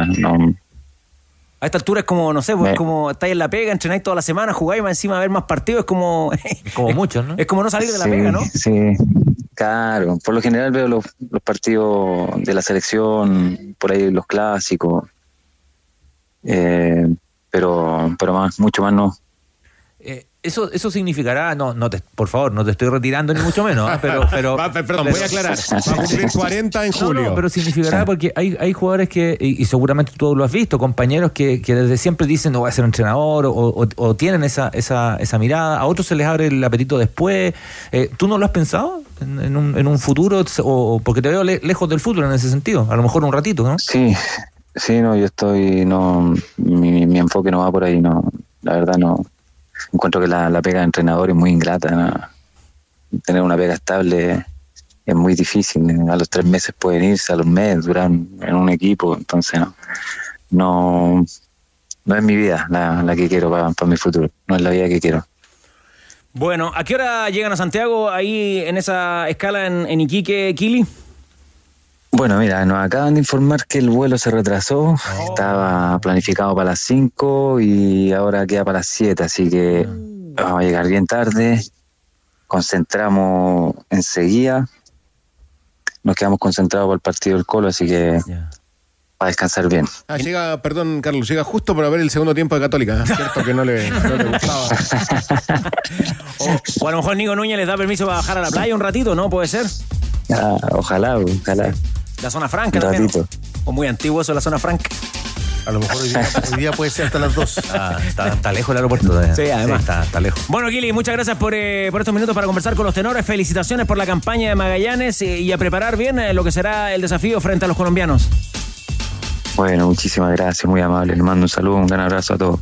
A esta altura es como, no sé, pues, Me- como estáis en la pega, entrenáis toda la semana, jugáis más encima a ver más partidos, es como. como muchos, ¿no? Es como no salir de la Sí, pega, ¿no? Sí, claro. Por lo general veo los, los partidos de la selección, por ahí los clásicos, eh, pero, pero más, mucho más no. Eso, eso significará, no, no te, por favor, no te estoy retirando ni mucho menos, ¿ah? pero, pero Va, pe- perdón, voy a aclarar. Va a cumplir 40 en julio. no, pero significará porque hay, hay jugadores que, y, y seguramente tú lo has visto, compañeros que, que desde siempre dicen no voy a ser entrenador o, o- o tienen esa, esa, esa mirada, a otros se les abre el apetito después. Eh, ¿Tú no lo has pensado en, en un, en un futuro? O, o- porque te veo le- lejos del fútbol en ese sentido, a lo mejor un ratito, ¿no? Sí, sí, no, yo estoy, no, mi, mi enfoque no va por ahí, no, la verdad no. Encuentro que la, la pega de entrenador es muy ingrata, tener una pega estable es muy difícil, a los tres meses pueden irse, a los meses duran en un equipo, entonces no, no, no es mi vida la, que quiero para, para mi futuro, no es la vida que quiero. Bueno, ¿a qué hora llegan a Santiago ahí en esa escala en, en Iquique, Kili? Bueno, mira, nos acaban de informar que el vuelo se retrasó, estaba planificado para las 5 y ahora queda para las 7, así que vamos a llegar bien tarde, concentramos enseguida, nos quedamos concentrados para el partido del Colo, así que a descansar bien. Ah, llega, perdón, Carlos, llega justo para ver el segundo tiempo de Católica. ¿eh? Cierto que no le, no le gustaba. O a lo mejor Nico Núñez les da permiso para bajar a la playa un ratito, ¿no? ¿Puede ser? Ah, ojalá, ojalá. La zona franca ratito. O muy antiguo eso, la zona franca. A lo mejor hoy día, hoy día puede ser hasta las 2. Ah, está, está lejos el aeropuerto. todavía. Sí, además. está, está lejos. Bueno, Kili, muchas gracias por, eh, por estos minutos para conversar con los tenores. Felicitaciones por la campaña de Magallanes eh, y a preparar bien eh, lo que será el desafío frente a los colombianos. Bueno, muchísimas gracias, muy amable, les mando un saludo, un gran abrazo a todos.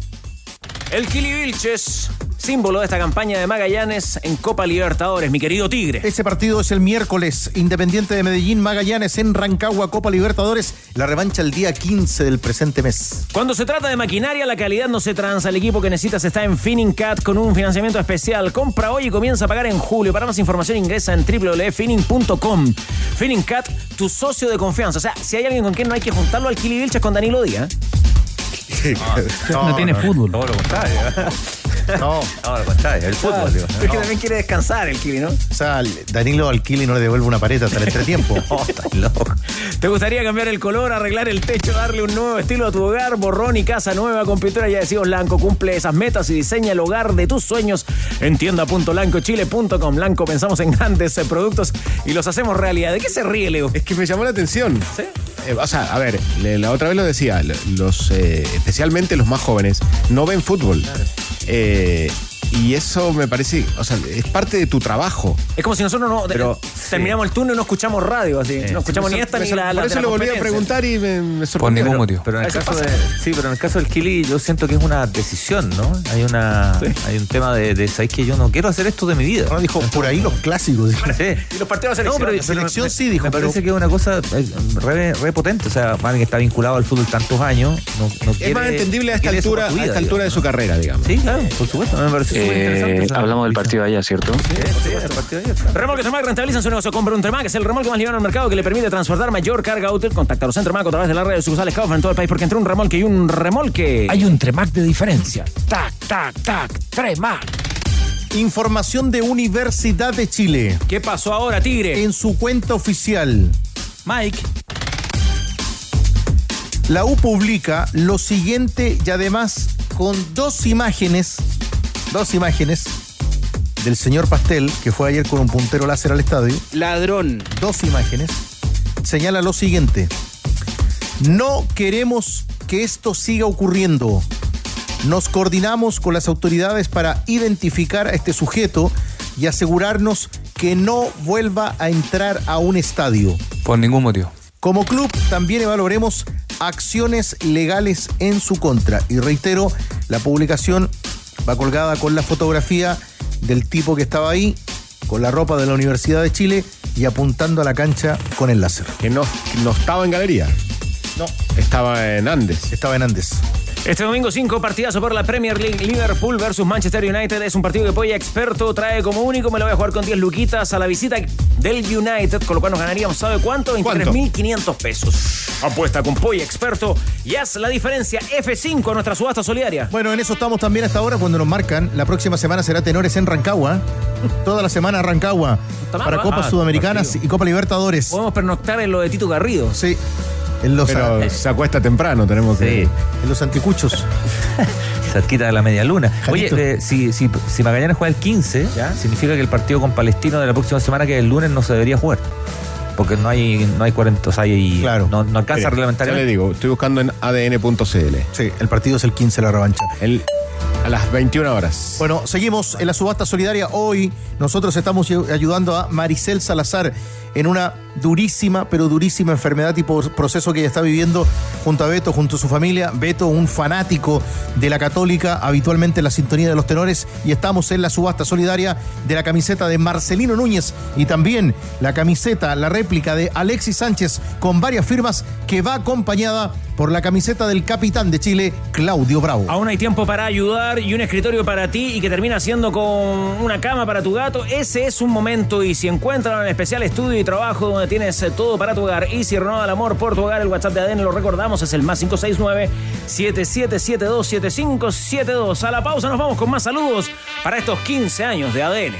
El Kili Vilches, símbolo de esta campaña de Magallanes en Copa Libertadores, mi querido Tigre. Ese partido es el miércoles. Independiente de Medellín, Magallanes en Rancagua, Copa Libertadores. La revancha el día 15 del presente mes. Cuando se trata de maquinaria, la calidad no se transa. El equipo que necesitas está en Finning Cat con un financiamiento especial. Compra hoy y comienza a pagar en julio. Para más información ingresa en www.finning.com. Finning Cat, tu socio de confianza. O sea, si hay alguien con quien no hay que juntarlo al Kili Vilches con Danilo Díaz. No, tiene fútbol. Todo lo contrario. No. No, lo contrario, el fútbol, digo. Es que también quiere descansar el Kili, ¿no? O sea, Danilo Alquili no le devuelve una pared hasta el entretiempo. Oh, estás loco. ¿Te gustaría cambiar el color, arreglar el techo, darle un nuevo estilo a tu hogar? Borrón y casa nueva con pintura ya decimos Blanco. Cumple esas metas y diseña el hogar de tus sueños en tienda.lancochile.com. Blanco, pensamos en grandes eh, productos y los hacemos realidad. ¿De qué se ríe, Leo? Es que me llamó la atención. ¿Sí? Eh, o sea, a ver, le- la otra vez lo decía, los, eh, especialmente los más jóvenes, no ven fútbol. Eh, y eso me parece, o sea, es parte de tu trabajo. Es como si nosotros no Pero, terminamos el turno y no escuchamos radio, así. no escuchamos ni esta Me ni la, la Por eso la le volví a preguntar y me, me sorprendió. Pero- Pero- Pero en el caso de, sí, pero en el caso del Kili yo siento que es una decisión, ¿no? Hay una hay un tema de, de ¿sabes que yo no quiero hacer esto de mi vida? No, dijo, por ahí los clásicos. Y los partidos de No, selección. pero, La selección sí, dijo, Me pero- parece que es una cosa eh, re, re potente. O sea, alguien que está vinculado al fútbol tantos años. No, no es quiere- más entendible a esta altura, a esta altura de su carrera, digamos. ¿no? Sí, claro, por supuesto. Me parece Eh, hablamos del partido de allá, ¿cierto? Sí, sí, el partido de ayer. Remolque Tremac rentabilizan su negocio. Compra un Tremac, es el remolque más liviano al mercado que le permite transportar mayor carga útil. Contacta a los Tremac a través de la red de sucursales Kaufman en todo el país porque entre un remolque y un remolque. Hay un Tremac de diferencia. Tac, tac, tac. Tremac. Información de Universidad de Chile. ¿Qué pasó ahora, Tigre? En su cuenta oficial, Mike. la U publica lo siguiente y además con dos imágenes, dos imágenes del señor Pastel, que fue ayer con un puntero láser al estadio. Ladrón. Dos imágenes. Señala lo siguiente. No queremos que esto siga ocurriendo. Nos coordinamos con las autoridades para identificar a este sujeto y asegurarnos que no vuelva a entrar a un estadio. Por ningún motivo. Como club también evaluaremos acciones legales en su contra. Y reitero, la publicación va colgada con la fotografía del tipo que estaba ahí, con la ropa de la Universidad de Chile y apuntando a la cancha con el láser. Que no, no estaba en galería. No, Estaba en Andes. estaba en Andes. Este domingo 5, partidazo por la Premier League. Liverpool versus Manchester United. Es un partido que Polla Experto trae como único. Me lo voy a jugar con 10 luquitas a la visita del United, con lo cual nos ganaríamos, ¿sabe cuánto? ¿Cuánto? 23.500 pesos. Apuesta con Polla Experto y haz la diferencia F5 a nuestra subasta solidaria. Bueno, en eso estamos también hasta ahora cuando nos marcan. La próxima semana será Tenores en Rancagua. Toda la semana Rancagua. Para. Copas Ah, Sudamericanas partido. y Copa Libertadores. Podemos pernoctar en lo de Tito Garrido. Sí. En los, Pero se acuesta temprano, tenemos que. Sí. en los anticuchos. cerquita de la media luna. Oye, eh, si, si, si Magallanes juega el 15, significa que el partido con Palestino de la próxima semana, que es el lunes, no se debería jugar. Porque no hay, no hay 40, o sea, hay- no, no alcanza reglamentariamente. ya le digo, estoy buscando en adn.cl. Sí, el partido es el 15, la revancha. El, a las 21 horas. Bueno, seguimos en la subasta solidaria. Hoy nosotros estamos ayu- ayudando a Maricel Salazar en una durísima, pero durísima enfermedad y proceso que ella está viviendo junto a Beto, junto a su familia. Beto, un fanático de la católica, habitualmente en la sintonía de los tenores. Y estamos en la subasta solidaria de la camiseta de Marcelino Núñez y también la camiseta, la réplica de Alexis Sánchez con varias firmas que va acompañada por la camiseta del capitán de Chile, Claudio Bravo. Aún hay tiempo para ayudar y un escritorio para ti y que termina siendo con una cama para tu gato. Ese es un momento y si encuentran el especial estudio y trabajo donde tienes eh, todo para tu hogar y si renueva el amor por tu hogar, el WhatsApp de ADN lo recordamos, es el más 569-7772-7572. A la pausa nos vamos con más saludos para estos 15 años de ADN.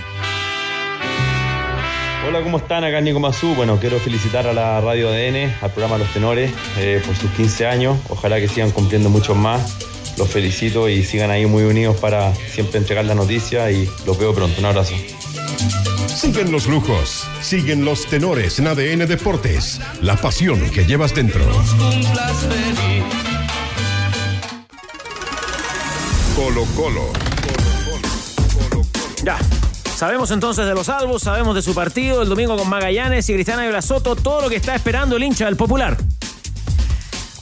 Hola, ¿cómo están? Acá Nico Mazú. Bueno, quiero felicitar a la Radio ADN, al programa Los Tenores, eh, por sus 15 años. Ojalá que sigan cumpliendo muchos más. Los felicito y sigan ahí muy unidos para siempre entregar la noticia y los veo pronto. Un abrazo. Siguen los lujos, siguen los tenores en ADN Deportes, la pasión que llevas dentro. Colo Colo. Ya. Sabemos entonces de los salvos, sabemos de su partido el domingo con Magallanes y Cristiana de Soto, todo lo que está esperando el hincha del Popular.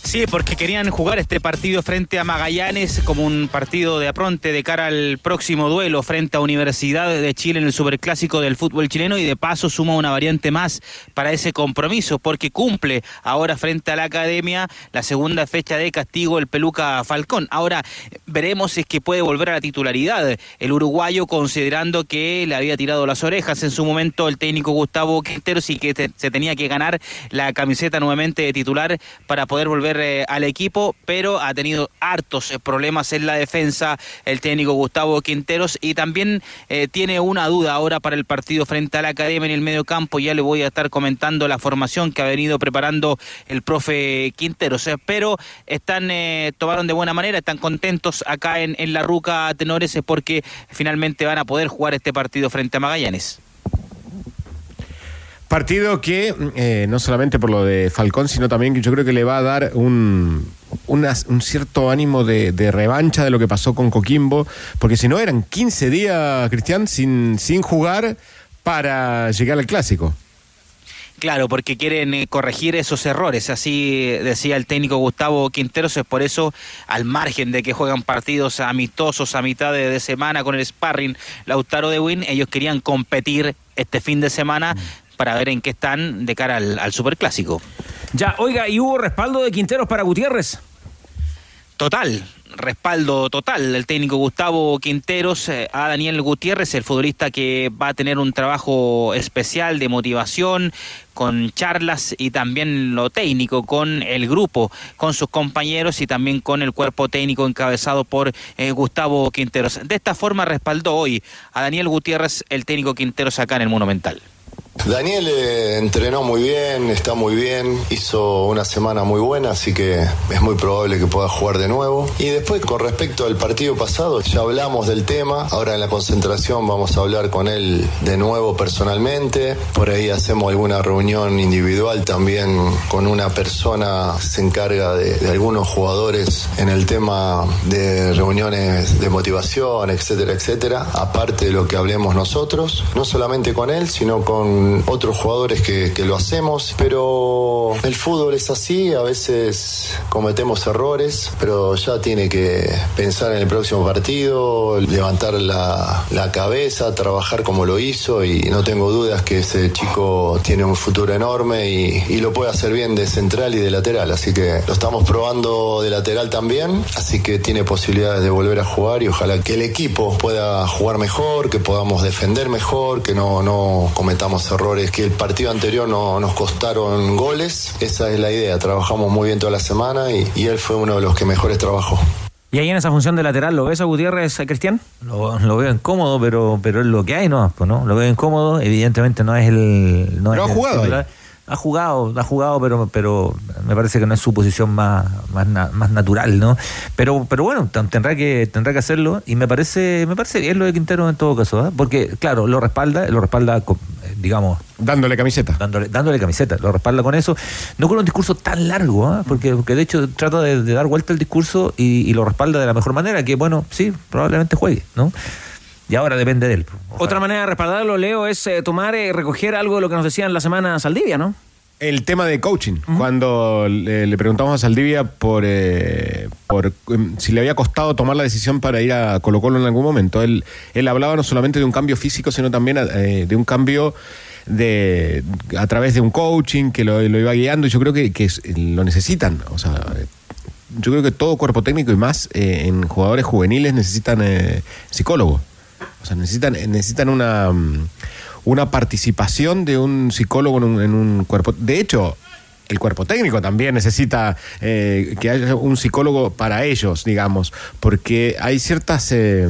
Sí, porque querían jugar este partido frente a Magallanes como un partido de apronte de cara al próximo duelo frente a Universidad de Chile en el Superclásico del fútbol chileno y de paso suma una variante más para ese compromiso porque cumple ahora frente a la Academia la segunda fecha de castigo el Peluca Falcón. Ahora veremos si es que puede volver a la titularidad el uruguayo considerando que le había tirado las orejas en su momento el técnico Gustavo Quinteros y que se tenía que ganar la camiseta nuevamente de titular para poder volver eh, al equipo, pero ha tenido hartos eh, problemas en la defensa el técnico Gustavo Quinteros y también eh, tiene una duda ahora para el partido frente a la Academia en el medio campo. Ya le voy a estar comentando la formación que ha venido preparando el profe Quinteros, pero están tomaron de buena manera, están contentos acá en, en la Ruca Tenores porque finalmente van a poder jugar este partido frente a Magallanes. Partido que, eh, no solamente por lo de Falcón, sino también que yo creo que le va a dar un, un cierto ánimo de, de revancha de lo que pasó con Coquimbo, porque si no eran 15 días, Cristian, sin, sin jugar para llegar al clásico. Claro, porque quieren eh, corregir esos errores, así decía el técnico Gustavo Quinteros, es por eso, al margen de que juegan partidos amistosos a mitad de, de semana con el sparring Lautaro de Win, ellos querían competir este fin de semana para ver en qué están de cara al, al Superclásico. Ya, oiga, ¿y hubo respaldo de Quinteros para Gutiérrez? Total, respaldo total del técnico Gustavo Quinteros eh, a Daniel Gutiérrez, el futbolista que va a tener un trabajo especial de motivación con charlas y también lo técnico con el grupo, con sus compañeros y también con el cuerpo técnico encabezado por eh, Gustavo Quinteros. De esta forma respaldó hoy a Daniel Gutiérrez, el técnico Quinteros acá en el Monumental. Daniel eh, entrenó muy bien, está muy bien, hizo una semana muy buena, así que es muy probable que pueda jugar de nuevo. Y después, con respecto al partido pasado, ya hablamos del tema, ahora en la concentración vamos a hablar con él de nuevo personalmente, por ahí hacemos alguna reunión individual también con una persona que se encarga de, de algunos jugadores en el tema de reuniones de motivación, etcétera, etcétera, aparte de lo que hablemos nosotros, no solamente con él, sino con otros jugadores que, que lo hacemos, pero el fútbol es así, a veces cometemos errores, pero ya tiene que pensar en el próximo partido, levantar la, cabeza, trabajar como lo hizo y no tengo dudas que ese chico tiene un futuro enorme y, y lo puede hacer bien de central y de lateral, así que lo estamos probando de lateral también, así que tiene posibilidades de volver a jugar y ojalá que el equipo pueda jugar mejor, que podamos defender mejor, que no, no cometamos errores, que el partido anterior no nos costaron goles, esa es la idea, trabajamos muy bien toda la semana y, y él fue uno de los que mejores trabajó. ¿Y ahí en esa función de lateral lo ves a Gutiérrez, eh, Cristian? Lo, lo veo incómodo, pero, pero es lo que hay, ¿no? Pues, ¿no? Lo veo incómodo, evidentemente no es el. No Pero es ha el jugado titular. ha jugado, ha jugado, pero, pero me parece que no es su posición más, más, más natural, ¿no? Pero, pero bueno, ten- tendrá que, tendrá que hacerlo y me parece, me parece bien lo de Quintero en todo caso, ¿ah? porque claro, lo respalda, lo respalda, con, eh, digamos, Dándole camiseta. dándole, dándole camiseta, lo respalda con eso, no con un discurso tan largo, ¿ah? porque, porque de hecho trata de, de dar vuelta al discurso y, y lo respalda de la mejor manera, que bueno, sí, probablemente juegue, ¿no? Y ahora depende de él. Otra manera de respaldarlo, Leo, es eh, tomar, eh, recoger algo de lo que nos decían la semana Saldivia, ¿no? El tema de coaching. Cuando le, le preguntamos a Saldivia por, eh, por em, si le había costado tomar la decisión para ir a Colo Colo en algún momento, él, él hablaba no solamente de un cambio físico, sino también eh, de un cambio de a través de un coaching que lo, lo iba guiando y yo creo que, que lo necesitan. O sea, yo creo que todo cuerpo técnico y más eh, en jugadores juveniles necesitan eh, psicólogo. O sea, necesitan, necesitan una, mm, una participación de un psicólogo en un, cuerpo. De hecho, el cuerpo técnico también necesita eh, que haya un psicólogo para ellos, digamos, porque hay ciertas... eh,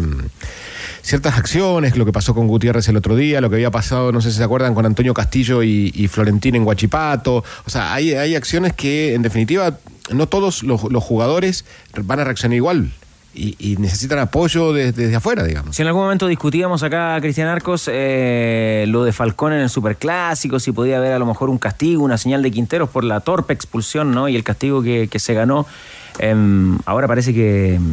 ciertas acciones, lo que pasó con Gutiérrez el otro día, lo que había pasado, no sé si se acuerdan, con Antonio Castillo y, y Florentín en Guachipato. O sea, hay, hay acciones que, en definitiva, no todos los jugadores van a reaccionar igual y, y necesitan apoyo de- desde afuera, digamos. Si en algún momento discutíamos acá, Cristian Arcos, eh, lo de Falcón en el Superclásico, si podía haber a lo mejor un castigo, una señal de Quinteros por la torpe expulsión, ¿no? Y el castigo que, que se ganó. Em, ahora parece que em,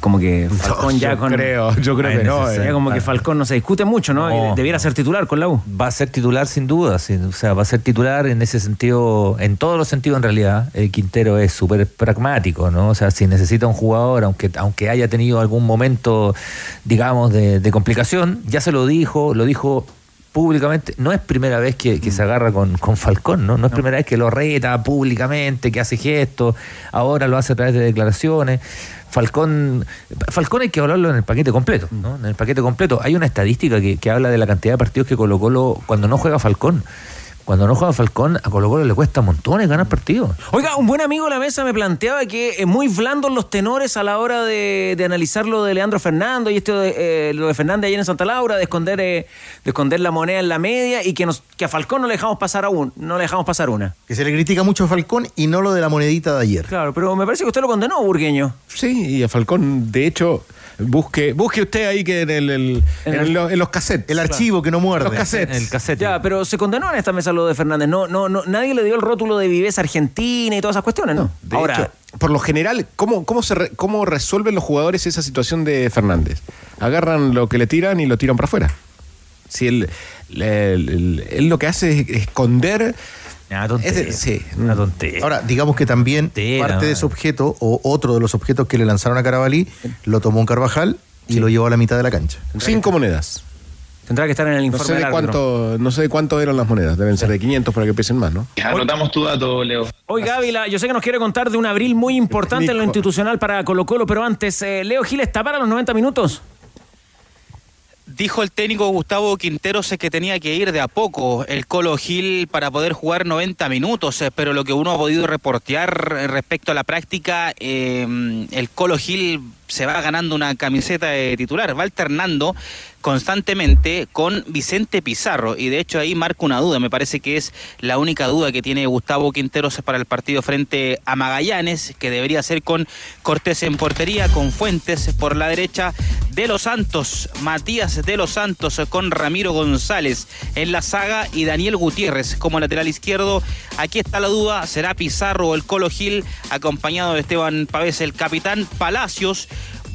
como que Falcón ya yo con... creo, yo creo que no, Ya eh. como que Falcón no se discute mucho, ¿no? No, Debiera ser titular con la U. Va a ser titular sin duda, sin- o sea, va a ser titular en ese sentido, en todos los sentidos en realidad. El Quintero es súper pragmático, ¿no? O sea, si necesita un jugador, aunque, aunque haya tenido algún momento, digamos, de, de complicación, ya se lo dijo, lo dijo públicamente. No es primera vez que, que se agarra con, con Falcón, ¿no? No es primera vez que lo reta públicamente, que hace gestos, ahora lo hace a través de declaraciones. Falcón, Falcón hay que hablarlo en el paquete completo, ¿no? En el paquete completo. Hay una estadística que, que habla de la cantidad de partidos que Colo Colo, cuando no juega Falcón, cuando no juega Falcón, a Colo Colo le cuesta montones ganar partidos. Oiga, un buen amigo de la mesa me planteaba que es muy blandos los tenores a la hora de, de analizar lo de Leandro Fernando y esto de, eh, lo de Fernández ayer en Santa Laura, de esconder, eh, de esconder la moneda en la media y que, nos, que a Falcón no le dejamos pasar aún, no le dejamos pasar una. Que se le critica mucho a Falcón y no lo de la monedita de ayer. Claro, pero me parece que usted lo condenó, Burgueño. Sí, y a Falcón, de hecho, busque, busque usted ahí que en, el, el- En en el- lo- en los cassettes. El archivo que no muerde. Los cassettes. El cassette. Ya, pero se condenó en esta mesa lo de Fernández. No, no, no, nadie le dio el rótulo de viveza argentina y todas esas cuestiones, ¿no? De Ahora, hecho, por lo general, ¿cómo, cómo, se re- ¿cómo resuelven los jugadores esa situación de Fernández? Agarran lo que le tiran y lo tiran para afuera. Si él, el- él lo que hace es esconder. Una tontería. Es de- sí. Una tontería. Ahora, digamos que también parte de ese objeto, o otro de los objetos que le lanzaron a Carabalí, lo tomó un Carvajal y lo llevó a la mitad de la cancha. Cinco monedas. tendrá que estar en el No informe sé, de del cuánto, no sé de cuánto eran las monedas. Deben ser de 500 para que pesen más, ¿no? Anotamos tu dato, Leo. Oiga, Ávila, yo sé que nos quiere contar de un abril muy importante en lo institucional para Colo Colo, pero antes, eh, Leo Gil está para los 90 minutos. Dijo el técnico Gustavo Quinteros que tenía que ir de a poco el Colo Gil para poder jugar 90 minutos, eh, pero lo que uno ha podido reportear eh, respecto a la práctica, eh, el Colo Gil se va ganando una camiseta de titular, va alternando constantemente con Vicente Pizarro. Y de hecho ahí marca una duda, me parece que es la única duda que tiene Gustavo Quinteros para el partido frente a Magallanes, que debería ser con Cortés en portería, con Fuentes por la derecha de los Santos, Matías de los Santos con Ramiro González en la saga y Daniel Gutiérrez como lateral izquierdo. Aquí está la duda, será Pizarro o el Colo Gil acompañado de Esteban Pavés, el capitán Palacios,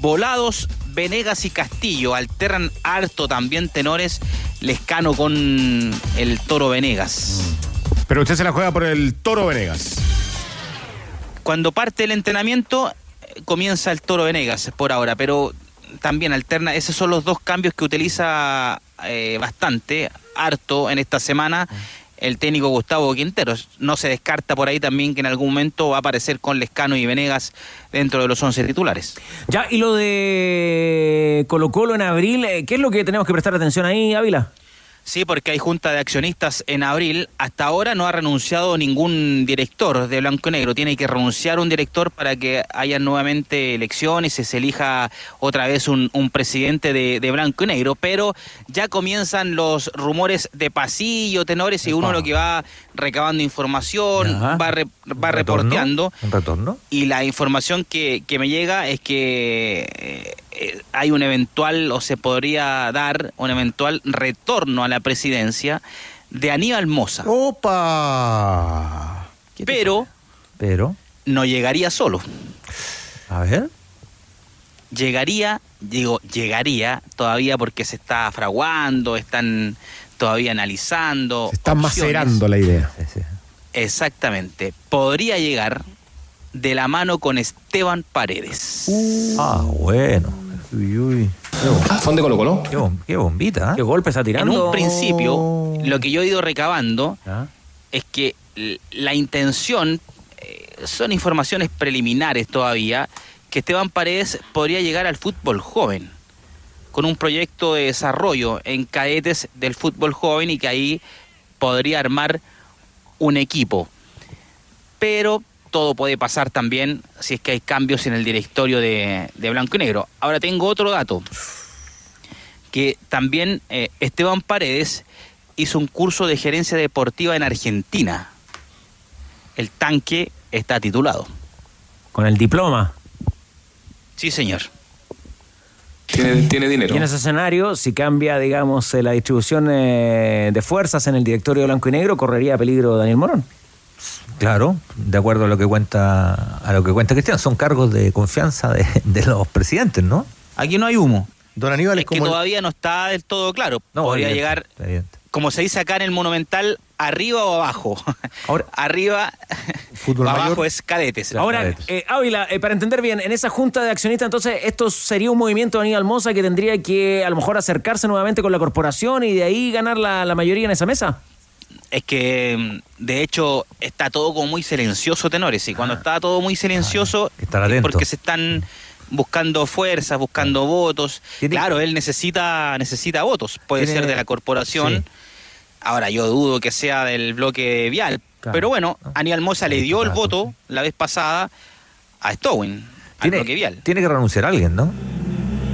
Volados, Venegas y Castillo. Alternan harto también tenores Lescano con el Toro Venegas. Pero usted se la juega por el Toro Venegas. Cuando parte el entrenamiento, eh, comienza el Toro Venegas por ahora, pero también alterna. Esos son los dos cambios que utiliza eh, bastante, harto en esta semana. El técnico Gustavo Quinteros. No se descarta por ahí también que en algún momento va a aparecer con Lescano y Venegas dentro de los 11 titulares. Ya, y lo de Colo Colo en abril, eh, ¿qué es lo que tenemos que prestar atención ahí, Ávila? Sí, porque hay junta de accionistas en abril. Hasta ahora no ha renunciado ningún director de Blanco y Negro. Tiene que renunciar un director para que haya nuevamente elecciones y se elija otra vez un, un presidente de, de Blanco y Negro. Pero ya comienzan los rumores de pasillo, tenores, y uno lo que va recabando información, Ajá. va, re- va ¿Un retorno? reporteando. ¿Un retorno? Y la información que, que me llega es que eh, hay un eventual, o se podría dar, un eventual retorno a la presidencia de Aníbal Moza. ¡Opa! Pero Pero, no llegaría solo. a ver. Llegaría, digo, llegaría todavía porque se está fraguando, están todavía analizando. Está opciones. macerando la idea. Exactamente. Podría llegar de la mano con Esteban Paredes. Ah, bueno. Uy, uy. ¿Son de Colo Colo? Qué, bom- qué bombita, ¿eh? ¿Qué golpe está En tirando? un principio, lo que yo he ido recabando ¿Ah? es que l- la intención, eh, son informaciones preliminares todavía, que Esteban Paredes podría llegar al fútbol joven, con un proyecto de desarrollo en cadetes del fútbol joven y que ahí podría armar un equipo. Pero todo puede pasar también si es que hay cambios en el directorio de, de Blanco y Negro. Ahora tengo otro dato, que también eh, Esteban Paredes hizo un curso de gerencia deportiva en Argentina. El tanque está titulado. Con el diploma. Sí, señor. Tiene, tiene dinero. Y en ese escenario, si cambia, digamos, eh, la distribución eh, de fuerzas en el directorio blanco y negro, correría peligro Daniel Morón. Claro, de acuerdo a lo que cuenta a lo que cuenta Cristian, son cargos de confianza de, de los presidentes, ¿no? Aquí no hay humo. Don Aníbal es Es que como. el- todavía no está del todo claro. No, Podría evidente, llegar, evidente. como se dice acá en el Monumental, arriba o abajo. Ahora- arriba Fútbol abajo mayor. es cadetes. Ahora, cadetes. eh, Ávila, eh, para entender bien, en esa junta de accionistas, entonces, esto sería un movimiento de Aníbal Moza que tendría que a lo mejor acercarse nuevamente con la corporación y de ahí ganar la, la mayoría en esa mesa. Es que, mm, de hecho, está todo como muy silencioso, tenores. Y cuando está todo muy silencioso, estar es porque se están buscando fuerzas, buscando votos. Tiene- Claro, él necesita, necesita votos. Puede Tiene- ser de la corporación. Sí. Ahora, yo dudo que sea del bloque vial. Claro. Pero bueno, No. Aníbal Mosa le dio el voto la vez pasada a Stowin, al bloque Tiene, vial. tiene que renunciar alguien, ¿no?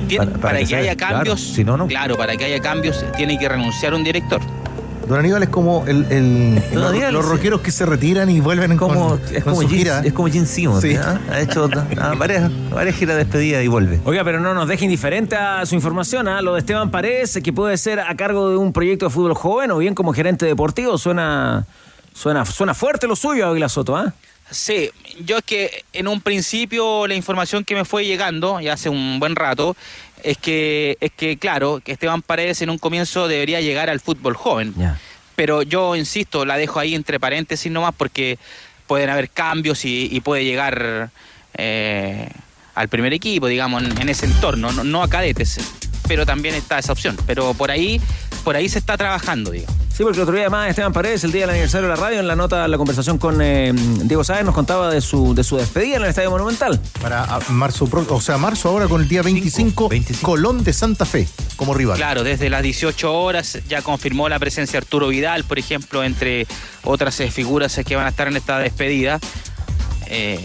Tiene- para- para, para que haya claro, cambios, si no, no. claro, para que haya cambios tiene que renunciar un director. Don Aníbal es como el, los, rockeros que se retiran y vuelven Como, con, es, con como su gira. es como Gene Simmons, Sí. ha hecho ah, varias, varias giras de despedida y vuelve. Oiga, pero no nos deje indiferente a su información, ¿ah? lo de Esteban Paredes, que puede ser a cargo de un proyecto de fútbol joven o bien como gerente deportivo, suena, suena, suena fuerte lo suyo, Ávila Soto, ¿ah? Sí, yo es que en un principio la información que me fue llegando, ya hace un buen rato, es que, es que claro, que Esteban Paredes en un comienzo debería llegar al fútbol joven. Pero yo insisto, la dejo ahí entre paréntesis nomás porque pueden haber cambios y, y puede llegar eh, al primer equipo, digamos, en, en ese entorno, no, no a cadetes. Pero también está esa opción. Pero por ahí, por ahí se está trabajando, digamos. Sí, porque el otro día además Esteban Paredes, el día del aniversario de la radio, en la nota, la conversación con eh, Diego Sáenz, nos contaba de su, de su despedida en el Estadio Monumental. Para ah, marzo, o sea, marzo ahora con el día 25, 25. Colón de Santa Fe como rival. Claro, desde las 18 horas ya confirmó la presencia de Arturo Vidal, por ejemplo, entre otras eh, figuras eh, que van a estar en esta despedida. Eh,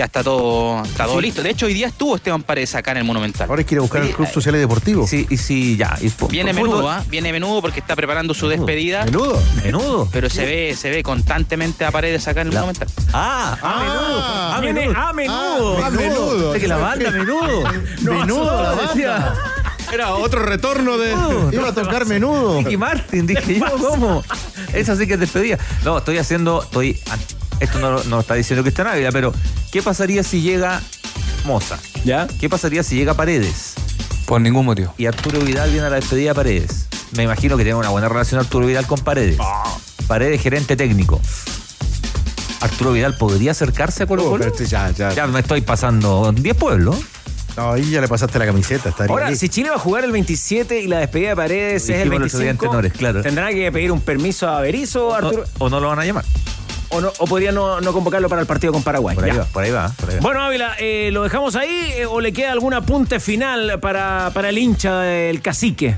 ya está todo, está todo listo. De hecho, hoy día estuvo Esteban Paredes acá en el Monumental. Ahora hay que ir a buscar el Club Social y Deportivo. Sí, y sí, ya. y Viene menudo, ¿ah? Viene menudo porque está preparando su despedida. Menudo. Menudo. Pero se ve, se ve constantemente a Paredes acá en el La- Monumental. Ah, a menudo. A Viene menudo. a menudo. Ah, menudo. Es que la banda a menudo. Menudo la decía. banda. Era otro retorno de. Iba a tocar menudo. Ricky Martin, dije yo, ¿cómo? Esa sí que es despedida. No, estoy haciendo, estoy, esto no, no lo está diciendo Cristian Ávila, pero ¿qué pasaría si llega Moza? ¿Ya? ¿Qué pasaría si llega Paredes? Por ningún motivo. Y Arturo Vidal viene a la despedida de Paredes. Me imagino que tiene una buena relación Arturo Vidal con Paredes. Paredes, gerente técnico. Arturo Vidal podría acercarse a Colo Oh, Colo. este ya, ya. Ya me estoy pasando 10 pueblos. No, ahí ya le pasaste la camiseta. Estaría Ahora, ahí. si Chile va a jugar el 27 y la despedida de Paredes es el Dijimos el otro día en 25, Tenores, claro. ¿tendrá que pedir un permiso a Berizzo, Arturo? O, o no lo van a llamar. O, no, o podría no, no convocarlo para el partido con Paraguay? Por ahí Ya. va, por ahí va. Por ahí va. Bueno, Ávila, eh, ¿lo dejamos ahí eh, o le queda algún apunte final para, para el hincha del cacique?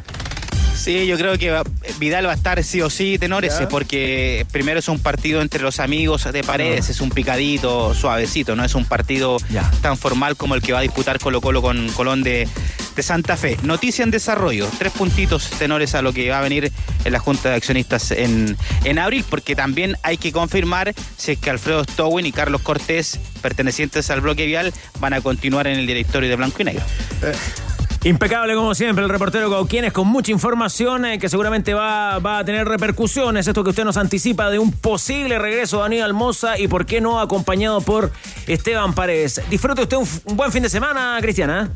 Sí, yo creo que va- Vidal va a estar sí o sí, tenores, Ya. porque primero es un partido entre los amigos de Paredes, es un picadito suavecito, no es un partido tan formal como el que va a disputar Colo Colo con Colón de, de Santa Fe. Noticia en desarrollo, tres puntitos tenores a lo que va a venir en la Junta de Accionistas en, en abril, porque también hay que confirmar si es que Alfredo Stowin y Carlos Cortés, pertenecientes al bloque vial, van a continuar en el directorio de Blanco y Negro. Impecable como siempre el reportero Cauquienes con mucha información eh, que seguramente va, va a tener repercusiones. Esto que usted nos anticipa de un posible regreso de Aníbal Moza y por qué no acompañado por Esteban Paredes. Disfrute usted un, un buen fin de semana, Cristiana.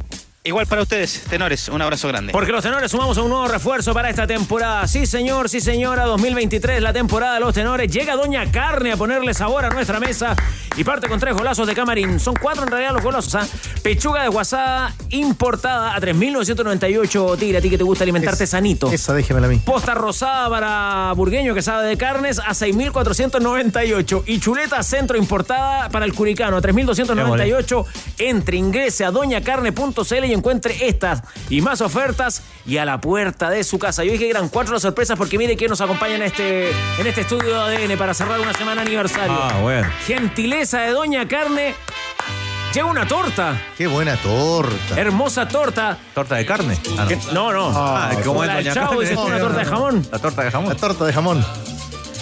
Igual para ustedes, tenores, un abrazo grande. Porque los tenores sumamos a un nuevo refuerzo para esta temporada. Sí, señor, sí, señora. 2023, la temporada de los tenores. Llega Doña Carne a ponerle sabor a nuestra mesa y parte con tres golazos de camarín. Son cuatro en realidad los golazos. ¿ah? Pechuga de guasada importada a 3.998. Tigre, a ti que te gusta alimentarte Es- sanito. Esa déjemela a mí. Posta rosada para burgueño que sabe de carnes a 6.498. Y chuleta centro importada para el curicano a 3.298. Entre, ingrese a doñacarne.cl y encuentre estas y más ofertas y a la puerta de su casa. Yo dije que eran cuatro las sorpresas porque mire quién nos acompaña en este, en este estudio de ADN para cerrar una semana aniversario. Ah, bueno. Gentileza de Doña Carne. Llega una torta. Qué buena torta. Hermosa torta. ¿Torta de carne? Ah, no. Que- no, no. Ah, Como ¿cómo es Doña Chavo, Carne? dices una torta de jamón. La torta de jamón. La torta de jamón.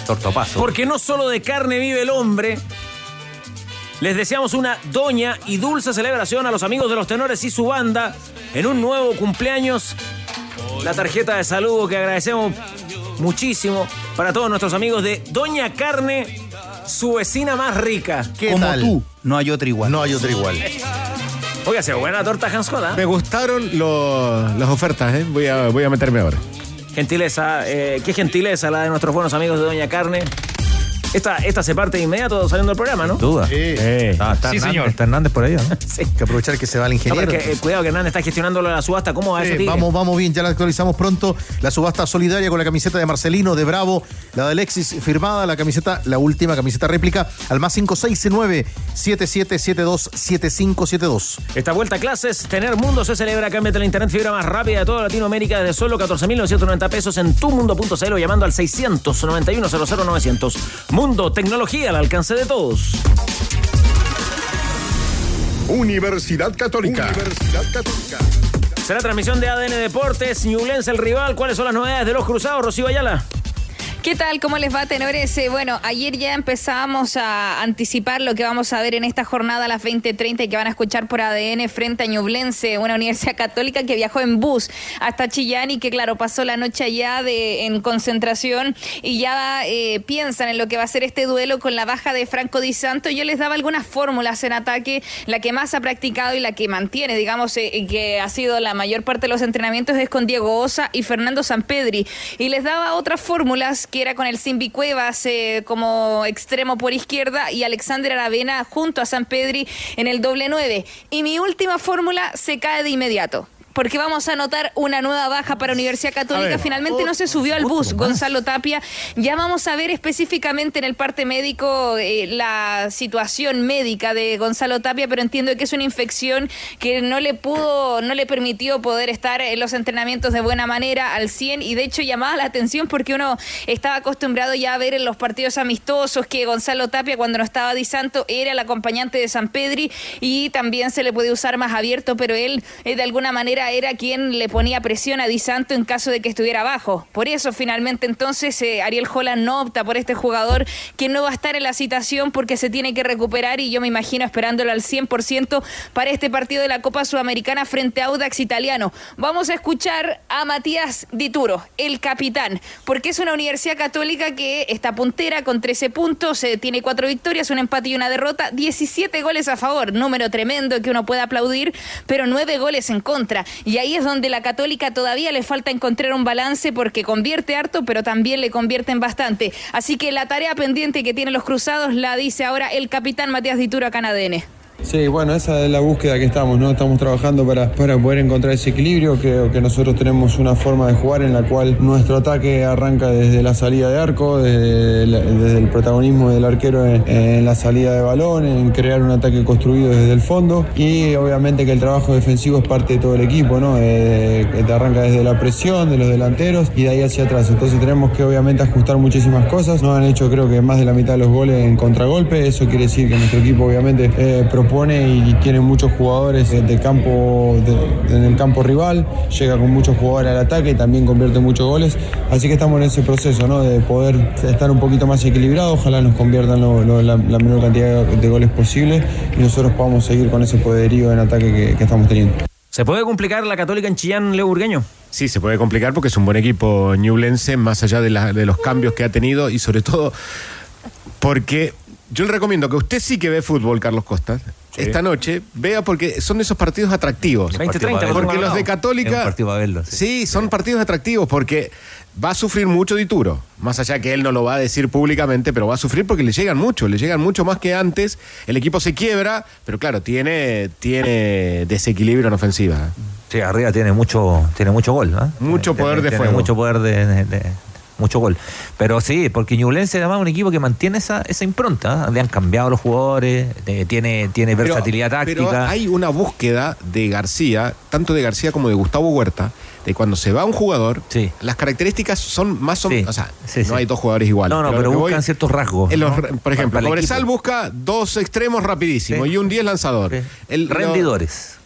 Tortopaso. Porque no solo de carne vive el hombre. Les deseamos una doña y dulce celebración a los amigos de los tenores y su banda en un nuevo cumpleaños. La tarjeta de saludo que agradecemos muchísimo para todos nuestros amigos de Doña Carne, su vecina más rica. ¿Qué Como tal? tú, no hay otra igual. No hay otra igual. Oiga, se buena torta Hans Cola. Me gustaron lo- las ofertas, ¿eh? Voy a, voy a meterme ahora. Gentileza, eh, qué gentileza la de nuestros buenos amigos de Doña Carne. Esta, esta se parte de inmediato saliendo del programa, ¿no? Duda. Eh, Ah, está sí, Hernández, señor. Está Hernández por ahí, ¿no? Sí. Hay que aprovechar que se va el No, ingeniero. pero que, eh, cuidado que Hernández está gestionando la subasta. ¿Cómo va Sí, eso, Tigre? vamos, vamos bien, ya la actualizamos pronto. La subasta solidaria con la camiseta de Marcelino, de Bravo, la de Alexis firmada, la camiseta, la última camiseta réplica, al más 569-7772-7572. Esta vuelta a clases, Tener Mundo se celebra. Cámbiate la internet fibra más rápida de toda Latinoamérica desde solo 14.990 pesos en tumundo.cl o llamando al 691 00900 Mundo, tecnología al alcance de todos. Universidad Católica. Universidad Católica. Será transmisión de ADN Deportes, Ñublense el rival. ¿Cuáles son las novedades de los cruzados, Rocío Ayala? ¿Qué tal? ¿Cómo les va, tenores? Eh, Bueno, ayer ya empezamos a anticipar lo que vamos a ver en esta jornada a las 20.30 y que van a escuchar por ADN frente a Ñublense, una universidad católica que viajó en bus hasta Chillán y que, claro, pasó la noche allá de, en concentración y ya eh, piensan en lo que va a ser este duelo con la baja de Franco Di Santo. Yo les daba algunas fórmulas en ataque, la que más ha practicado y la que mantiene, digamos, eh, que ha sido la mayor parte de los entrenamientos es con Diego Osa y Fernando Sampedri. Y les daba otras fórmulas que era con el Simbi Cuevas eh, como extremo por izquierda y Alexander Aravena junto a Sampedri en el doble nueve. Y mi última fórmula se cae de inmediato. Porque vamos a notar una nueva baja para Universidad Católica. Finalmente no se subió al bus Gonzalo Tapia. Ya vamos a ver específicamente en el parte médico eh, la situación médica de Gonzalo Tapia, pero entiendo que es una infección que no le pudo, no le permitió poder estar en los entrenamientos de buena manera al 100 y de hecho llamaba la atención porque uno estaba acostumbrado ya a ver en los partidos amistosos que Gonzalo Tapia cuando no estaba Di Santo era el acompañante de San Pedri y también se le puede usar más abierto, pero él eh, de alguna manera era quien le ponía presión a Di Santo en caso de que estuviera abajo. Por eso finalmente entonces eh, Ariel Holland no opta por este jugador que no va a estar en la citación porque se tiene que recuperar y yo me imagino esperándolo al 100% para este partido de la Copa Sudamericana frente a Audax Italiano. Vamos a escuchar a Matías Dituro, el capitán, porque es una universidad católica que está puntera con 13 puntos, eh, tiene cuatro victorias, un empate y una derrota, 17 goles a favor, número tremendo que uno puede aplaudir, pero 9 goles en contra. Y ahí es donde la católica todavía le falta encontrar un balance porque convierte harto, pero también le convierten bastante. Así que la tarea pendiente que tienen los cruzados la dice ahora el capitán Matías Dituro en ADN. Sí, bueno, esa es la búsqueda que estamos, ¿no? Estamos trabajando para, para poder encontrar ese equilibrio. Creo que nosotros tenemos una forma de jugar en la cual nuestro ataque arranca desde la salida de arco, desde, el protagonismo del arquero en, en la salida de balón, en crear un ataque construido desde el fondo y obviamente que el trabajo defensivo es parte de todo el equipo, ¿no? Eh, te arranca desde la presión de los delanteros y de ahí hacia atrás. Entonces tenemos que obviamente ajustar muchísimas cosas. Nos han hecho creo que más de la mitad de los goles en contragolpe. Eso quiere decir que nuestro equipo obviamente eh, y tiene muchos jugadores de, campo de- en el campo rival. Llega con muchos jugadores al ataque y también convierte muchos goles. Así que estamos en ese proceso, ¿no? De poder estar un poquito más equilibrado. Ojalá nos conviertan lo- lo- la, la menor cantidad de, goles posible y nosotros podamos seguir con ese poderío en ataque que- que estamos teniendo. ¿Se puede complicar la Católica en Chillán, Leo Burgueño? Sí, se puede complicar porque es un buen equipo Ñublense, más allá de, la- de los cambios que ha tenido y sobre todo porque yo le recomiendo que usted sí que ve fútbol, Carlos Costa. Esta noche vea porque son esos partidos atractivos. 20, 30, lo porque los de Católica verlo, Sí, son partidos atractivos porque va a sufrir mucho Dituro. Más allá que él no lo va a decir públicamente, pero va a sufrir porque le llegan mucho, le llegan mucho más que antes. El equipo se quiebra, pero claro, tiene, tiene desequilibrio en ofensiva. Sí, arriba tiene mucho, tiene mucho gol, ¿no? Mucho Tiene- poder de tiene fuego. Mucho poder de, de- de- mucho gol. Pero sí, porque Ñublense además es un equipo que mantiene esa, esa impronta. ¿eh? Le han cambiado los jugadores, de- tiene, tiene Pero- versatilidad Pero táctica. hay una búsqueda de García, tanto de García como de Gustavo Huerta, de cuando se va un jugador, las características son más o menos. O sea, no hay dos jugadores iguales. No, no, pero buscan voy- ciertos rasgos. en los ¿no? re- por ejemplo, Cobresal busca dos extremos rapidísimos y un 10 lanzador. El- lo-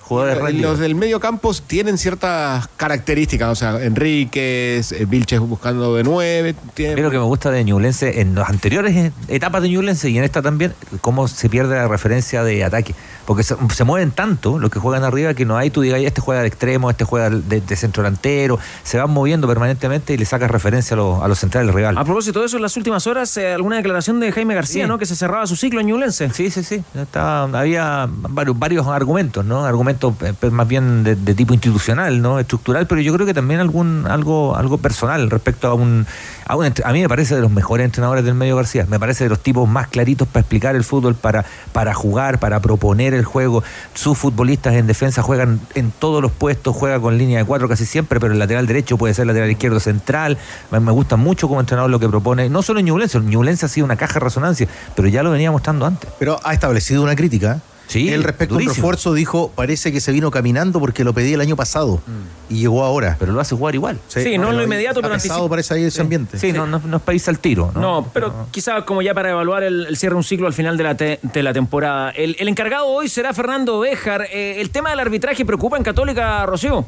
Jugadores los del medio campo tienen ciertas características, o sea, Enríquez, eh, Vilches buscando de nueve. tiene- lo que me gusta de Ñublense, en las anteriores etapas de Ñublense y en esta también, cómo se pierde la referencia de ataque. Porque se, se mueven tanto los que juegan arriba que no hay, tú digas, este juega de extremo, este juega de, de centro delantero, se van moviendo permanentemente y le sacas referencia a, los- a los centrales rival. A propósito de eso, en las últimas horas, eh, alguna declaración de Jaime García, Sí. ¿no? Que se cerraba su ciclo en Ñublense. Sí, sí, sí. Había varios, varios argumentos, ¿no? Argumentos eh, pues, más bien de, de tipo institucional, ¿no? Estructural, pero yo creo que también algún algo algo personal respecto a un, a un a mí me parece de los mejores entrenadores del medio García. Me parece de los tipos más claritos para explicar el fútbol, para para jugar, para proponer el juego. Sus futbolistas en defensa juegan en todos los puestos, juega con línea de cuatro casi siempre, pero el lateral derecho puede ser lateral izquierdo central. Me, me gusta mucho como entrenador lo que propone, no solo en Ñublense, Ñublense ha sido una caja de resonancia, pero ya lo venía mostrando antes. Pero ha establecido una crítica. Sí, Él respecto durísimo. refuerzo dijo, parece que se vino caminando porque lo pedí el año pasado y llegó ahora. Pero lo hace jugar igual. Sí, no en lo inmediato, pero pesado anticipa- parece ahí ese ambiente. Sí, No, no, no es país al tiro. ¿no? No, pero quizá como ya para evaluar el, el cierre de un ciclo al final de la, te- de la temporada. El, el encargado hoy será Fernando Béjar. Eh, ¿El tema del arbitraje preocupa en Católica, Rocío?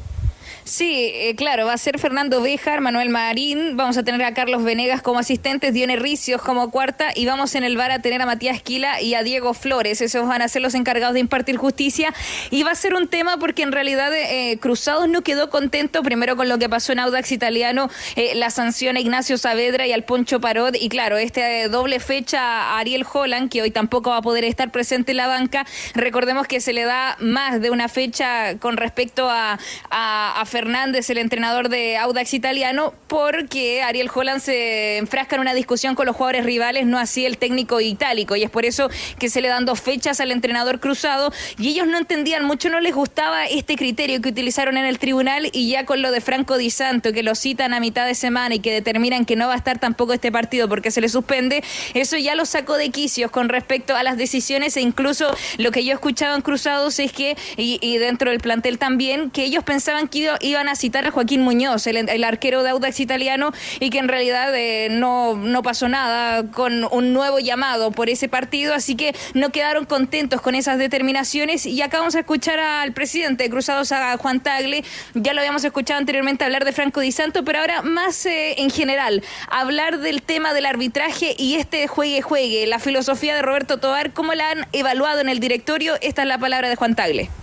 Sí, eh, claro, va a ser Fernando Béjar, Manuel Marín, vamos a tener a Carlos Venegas como asistentes, Dione Ricios como cuarta y vamos en el bar a tener a Matías Quila y a Diego Flores. Esos van a ser los encargados de impartir justicia y va a ser un tema porque en realidad eh, Cruzados no quedó contento primero con lo que pasó en Audax Italiano, eh, la sanción a Ignacio Saavedra y al Poncho Parod y claro, este doble fecha a Ariel Holland que hoy tampoco va a poder estar presente en la banca. Recordemos que se le da más de una fecha con respecto a, a, a Fernández, el entrenador de Audax Italiano, porque Ariel Holland se enfrasca en una discusión con los jugadores rivales, no así el técnico itálico, y es por eso que se le dan dos fechas al entrenador cruzado, y ellos no entendían mucho, no les gustaba este criterio que utilizaron en el tribunal, y ya con lo de Franco Di Santo, que lo citan a mitad de semana y que determinan que no va a estar tampoco este partido porque se le suspende, eso ya lo sacó de quicios con respecto a las decisiones. E incluso lo que yo escuchaba en Cruzados es que, y, y dentro del plantel también, que ellos pensaban que iban a citar a Joaquín Muñoz, el, arquero de Audax italiano, y que en realidad eh, no, no pasó nada con un nuevo llamado por ese partido, así que no quedaron contentos con esas determinaciones. Y acá vamos a escuchar al presidente de Cruzados, a Juan Tagle, ya lo habíamos escuchado anteriormente hablar de Franco Di Santo, pero ahora más eh, en general, hablar del tema del arbitraje y este juegue-juegue, la filosofía de Roberto Tobar, ¿cómo la han evaluado en el directorio? Esta es la palabra de Juan Tagle.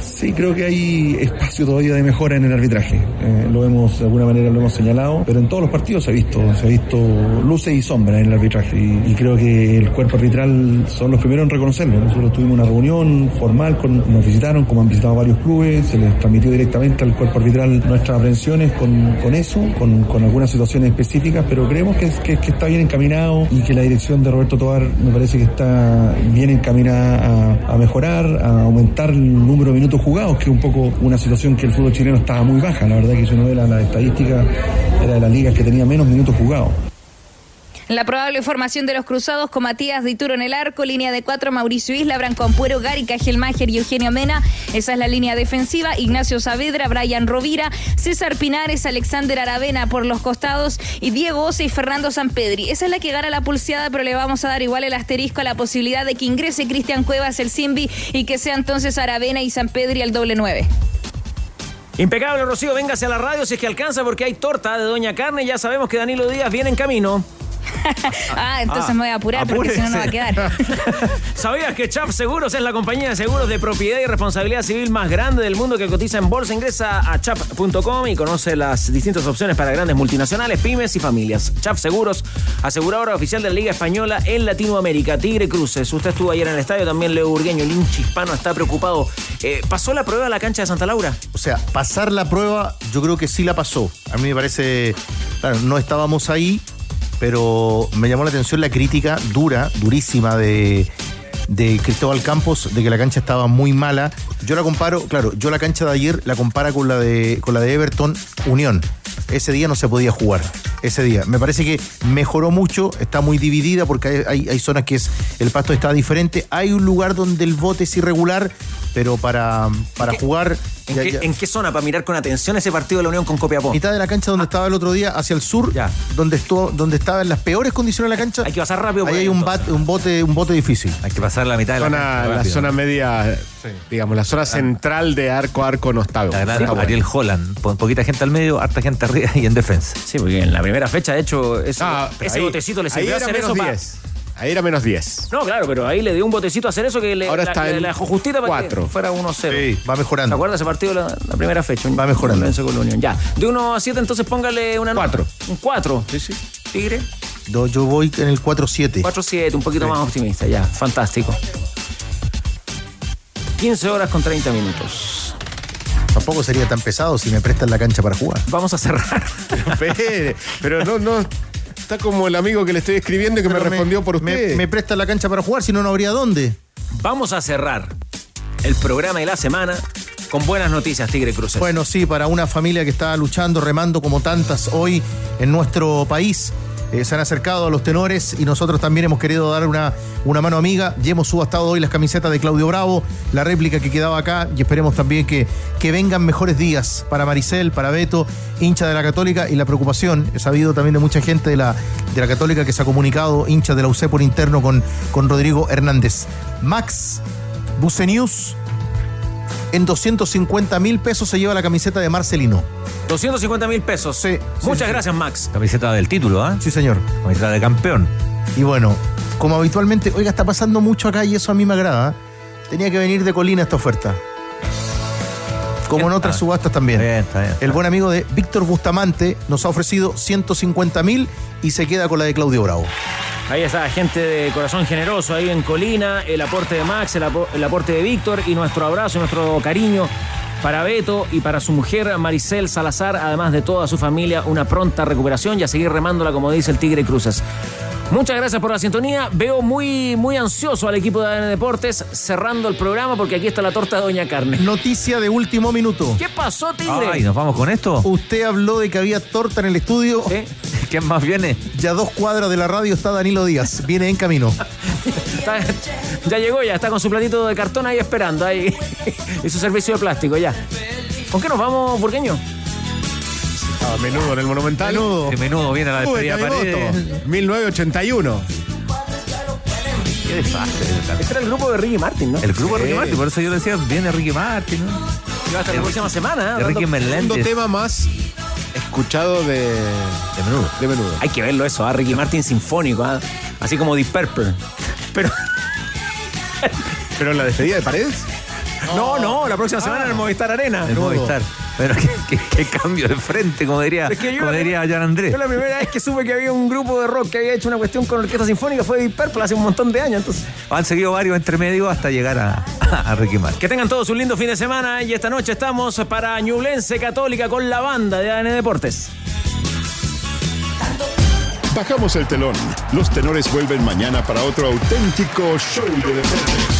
Sí, creo que hay espacio todavía de mejora en el arbitraje. Eh, lo hemos, de alguna manera lo hemos señalado, pero en todos los partidos se ha visto, se ha visto luces y sombras en el arbitraje. Y, creo que el cuerpo arbitral son los primeros en reconocerlo. Nosotros tuvimos una reunión formal, con, nos visitaron, como han visitado varios clubes, se les transmitió directamente al cuerpo arbitral nuestras aprensiones con, con eso, con, con algunas situaciones específicas, pero creemos que, que, que está bien encaminado y que la dirección de Roberto Tobar me parece que está bien encaminada a, a mejorar, a aumentar el número de minutos jugados, que es un poco una situación que el fútbol chileno estaba muy baja. La verdad que si uno ve la, la estadística, era de las ligas que tenía menos minutos jugados. La probable formación de los cruzados con Matías Dituro en el arco, línea de cuatro, Mauricio Isla, Branco Ampuero, Gary Cajelmacher y Eugenio Mena. Esa es la línea defensiva. Ignacio Saavedra, Brian Rovira, César Pinares, Alexander Aravena por los costados y Diego Ose y Fernando Sampedri. Esa es la que gana la pulseada, pero le vamos a dar igual el asterisco a la posibilidad de que ingrese Cristian Cuevas, el Simbi, y que sea entonces Aravena y Sampedri el doble nueve. Impecable, Rocío, véngase a la radio si es que alcanza porque hay torta de Doña Carne. Ya sabemos que Danilo Díaz viene en camino. ah, entonces me voy a apurar porque si no, no va a quedar. ¿Sabías que Chaf Seguros es la compañía de seguros de propiedad y responsabilidad civil más grande del mundo que cotiza en bolsa? Ingresa a chaf.com y conoce las distintas opciones para grandes multinacionales, pymes y familias. Chaf Seguros, aseguradora oficial de la Liga Española en Latinoamérica. Tigre Cruces, usted estuvo ayer en el estadio, también Leo Burgueño, el hincha hispano está preocupado. Eh, ¿Pasó la prueba a la cancha de Santa Laura? O sea, pasar la prueba, yo creo que sí la pasó. A mí me parece, claro, no estábamos ahí, pero me llamó la atención la crítica dura, durísima de, de Cristóbal Campos, de que la cancha estaba muy mala. Yo la comparo, claro, yo la cancha de ayer la compara con la de, con la de Everton Unión. Ese día no se podía jugar, ese día. Me parece que mejoró mucho, está muy dividida porque hay, hay, hay zonas que es, el pasto está diferente. Hay un lugar donde el bote es irregular, pero para, para jugar... ¿En, ya- qué, ya- en qué zona? Para mirar con atención ese partido de la Unión con Copiapó. mitad de la cancha donde estaba el otro día, hacia el sur, donde estuvo, donde estaba en las peores condiciones de la cancha. Hay que pasar rápido. por Ahí hay un, entonces. bat- un bote, un bote difícil. Hay que pasar la mitad de la Zona- cancha la rápido. zona media, digamos, la zona central de arco a arco no está. La gran bueno. Ariel Holland, po- poquita gente al medio, harta gente arriba y en defensa. Sí, porque en la primera fecha, de hecho, ese, Ah, ese ahí- botecito le sirvió a hacer eso para... 10. Ahí era menos 10. No, claro, pero ahí le dio un botecito a hacer eso que le, Ahora la- está le- en le dejó justita para que cuatro. fuera 1-0. Sí, va ¿Se mejorando. acuerda ese partido la, la primera fecha? Va mejorando. Vence con la Unión. Ya. De 1 a 7, entonces póngale una nota. Cuatro. Un 4. Sí, sí. Tigre. Yo, yo voy en el 4-7. 4-7, un poquito más optimista, ya. Fantástico. 15 horas con 30 minutos. Tampoco sería tan pesado si me prestan la cancha para jugar. Vamos a cerrar. Pero no, no. Está como el amigo que le estoy escribiendo y que me respondió por me, usted. me prestan la cancha para jugar, si no, no habría dónde. Vamos a cerrar el programa de la semana con buenas noticias, Tigre Cruces. Bueno, sí, para una familia que está luchando, remando como tantas hoy en nuestro país. Eh, se han acercado a los tenores y nosotros también hemos querido dar una, una mano amiga y hemos subastado hoy las camisetas de Claudio Bravo, la réplica que quedaba acá y esperemos también que, que vengan mejores días para Maricel, para Beto, hincha de la Católica y la preocupación, he sabido también de mucha gente de la, de la Católica que se ha comunicado, hincha de la UC por interno con, con Rodrigo Hernández. Max Bucenius en 250 mil pesos se lleva la camiseta de Marcelino. 250 mil pesos. Sí, Muchas sí. gracias, Max. Camiseta del título, ¿ah? Sí, señor. Camiseta de campeón. Y bueno, como habitualmente, oiga, está pasando mucho acá y eso a mí me agrada. ¿eh? Tenía que venir de Colina esta oferta. Como en otras Ah, subastas también. Está bien, está bien. El buen amigo de Víctor Bustamante nos ha ofrecido 150 mil y se queda con la de Claudio Bravo. Ahí está, gente de corazón generoso ahí en Colina, el aporte de Max, el, apo- el aporte de Víctor y nuestro abrazo, nuestro cariño para Beto y para su mujer Maricel Salazar, además de toda su familia, una pronta recuperación y a seguir remándola como dice el Tigre Cruces. Muchas gracias por la sintonía. Veo muy, muy ansioso al equipo de ADN Deportes cerrando el programa porque aquí está la torta de Doña Carne. Noticia de último minuto. ¿Qué pasó, Tigre? Ay, ¿nos vamos con esto? Usted habló de que había torta en el estudio. ¿Sí? ¿Quién más viene? Ya dos cuadras de la radio está Danilo Díaz. Viene en camino. Está- ya llegó, ya está con su platito de cartón ahí esperando ahí y su servicio de plástico ya. ¿Con qué nos vamos, burgueño? A menudo en el Monumental. Menudo. De menudo viene la despedida de Paredes. Cabemoto, 1981. Qué desastre. Este era el grupo de Ricky Martin, ¿no? El grupo de. Ricky Martin, por eso yo decía, viene Ricky Martin, ¿no? Que va hasta la próxima semana. De ¿eh? Ricky Segundo tema más escuchado de, De menudo. de menudo. Hay que verlo eso, ¿ah? Ricky Martin sinfónico, ¿ah? así como Deep Purple. Pero Pero la despedida de Paredes. No, no, la próxima semana en el Movistar Arena. El Movistar. Pero qué, qué- qué cambio de frente, como diría, Es que yo como diría Jan Andrés. Yo la primera vez que supe que había un grupo de rock que había hecho una cuestión con orquesta sinfónica fue Deep Purple hace un montón de años. Entonces, Han seguido varios entre medio hasta llegar a, a Ricky Martin. que tengan todos un lindo fin de semana y esta noche estamos para Ñublense Católica con la banda de ADN Deportes. Bajamos el telón. Los tenores vuelven mañana para otro auténtico show de deportes.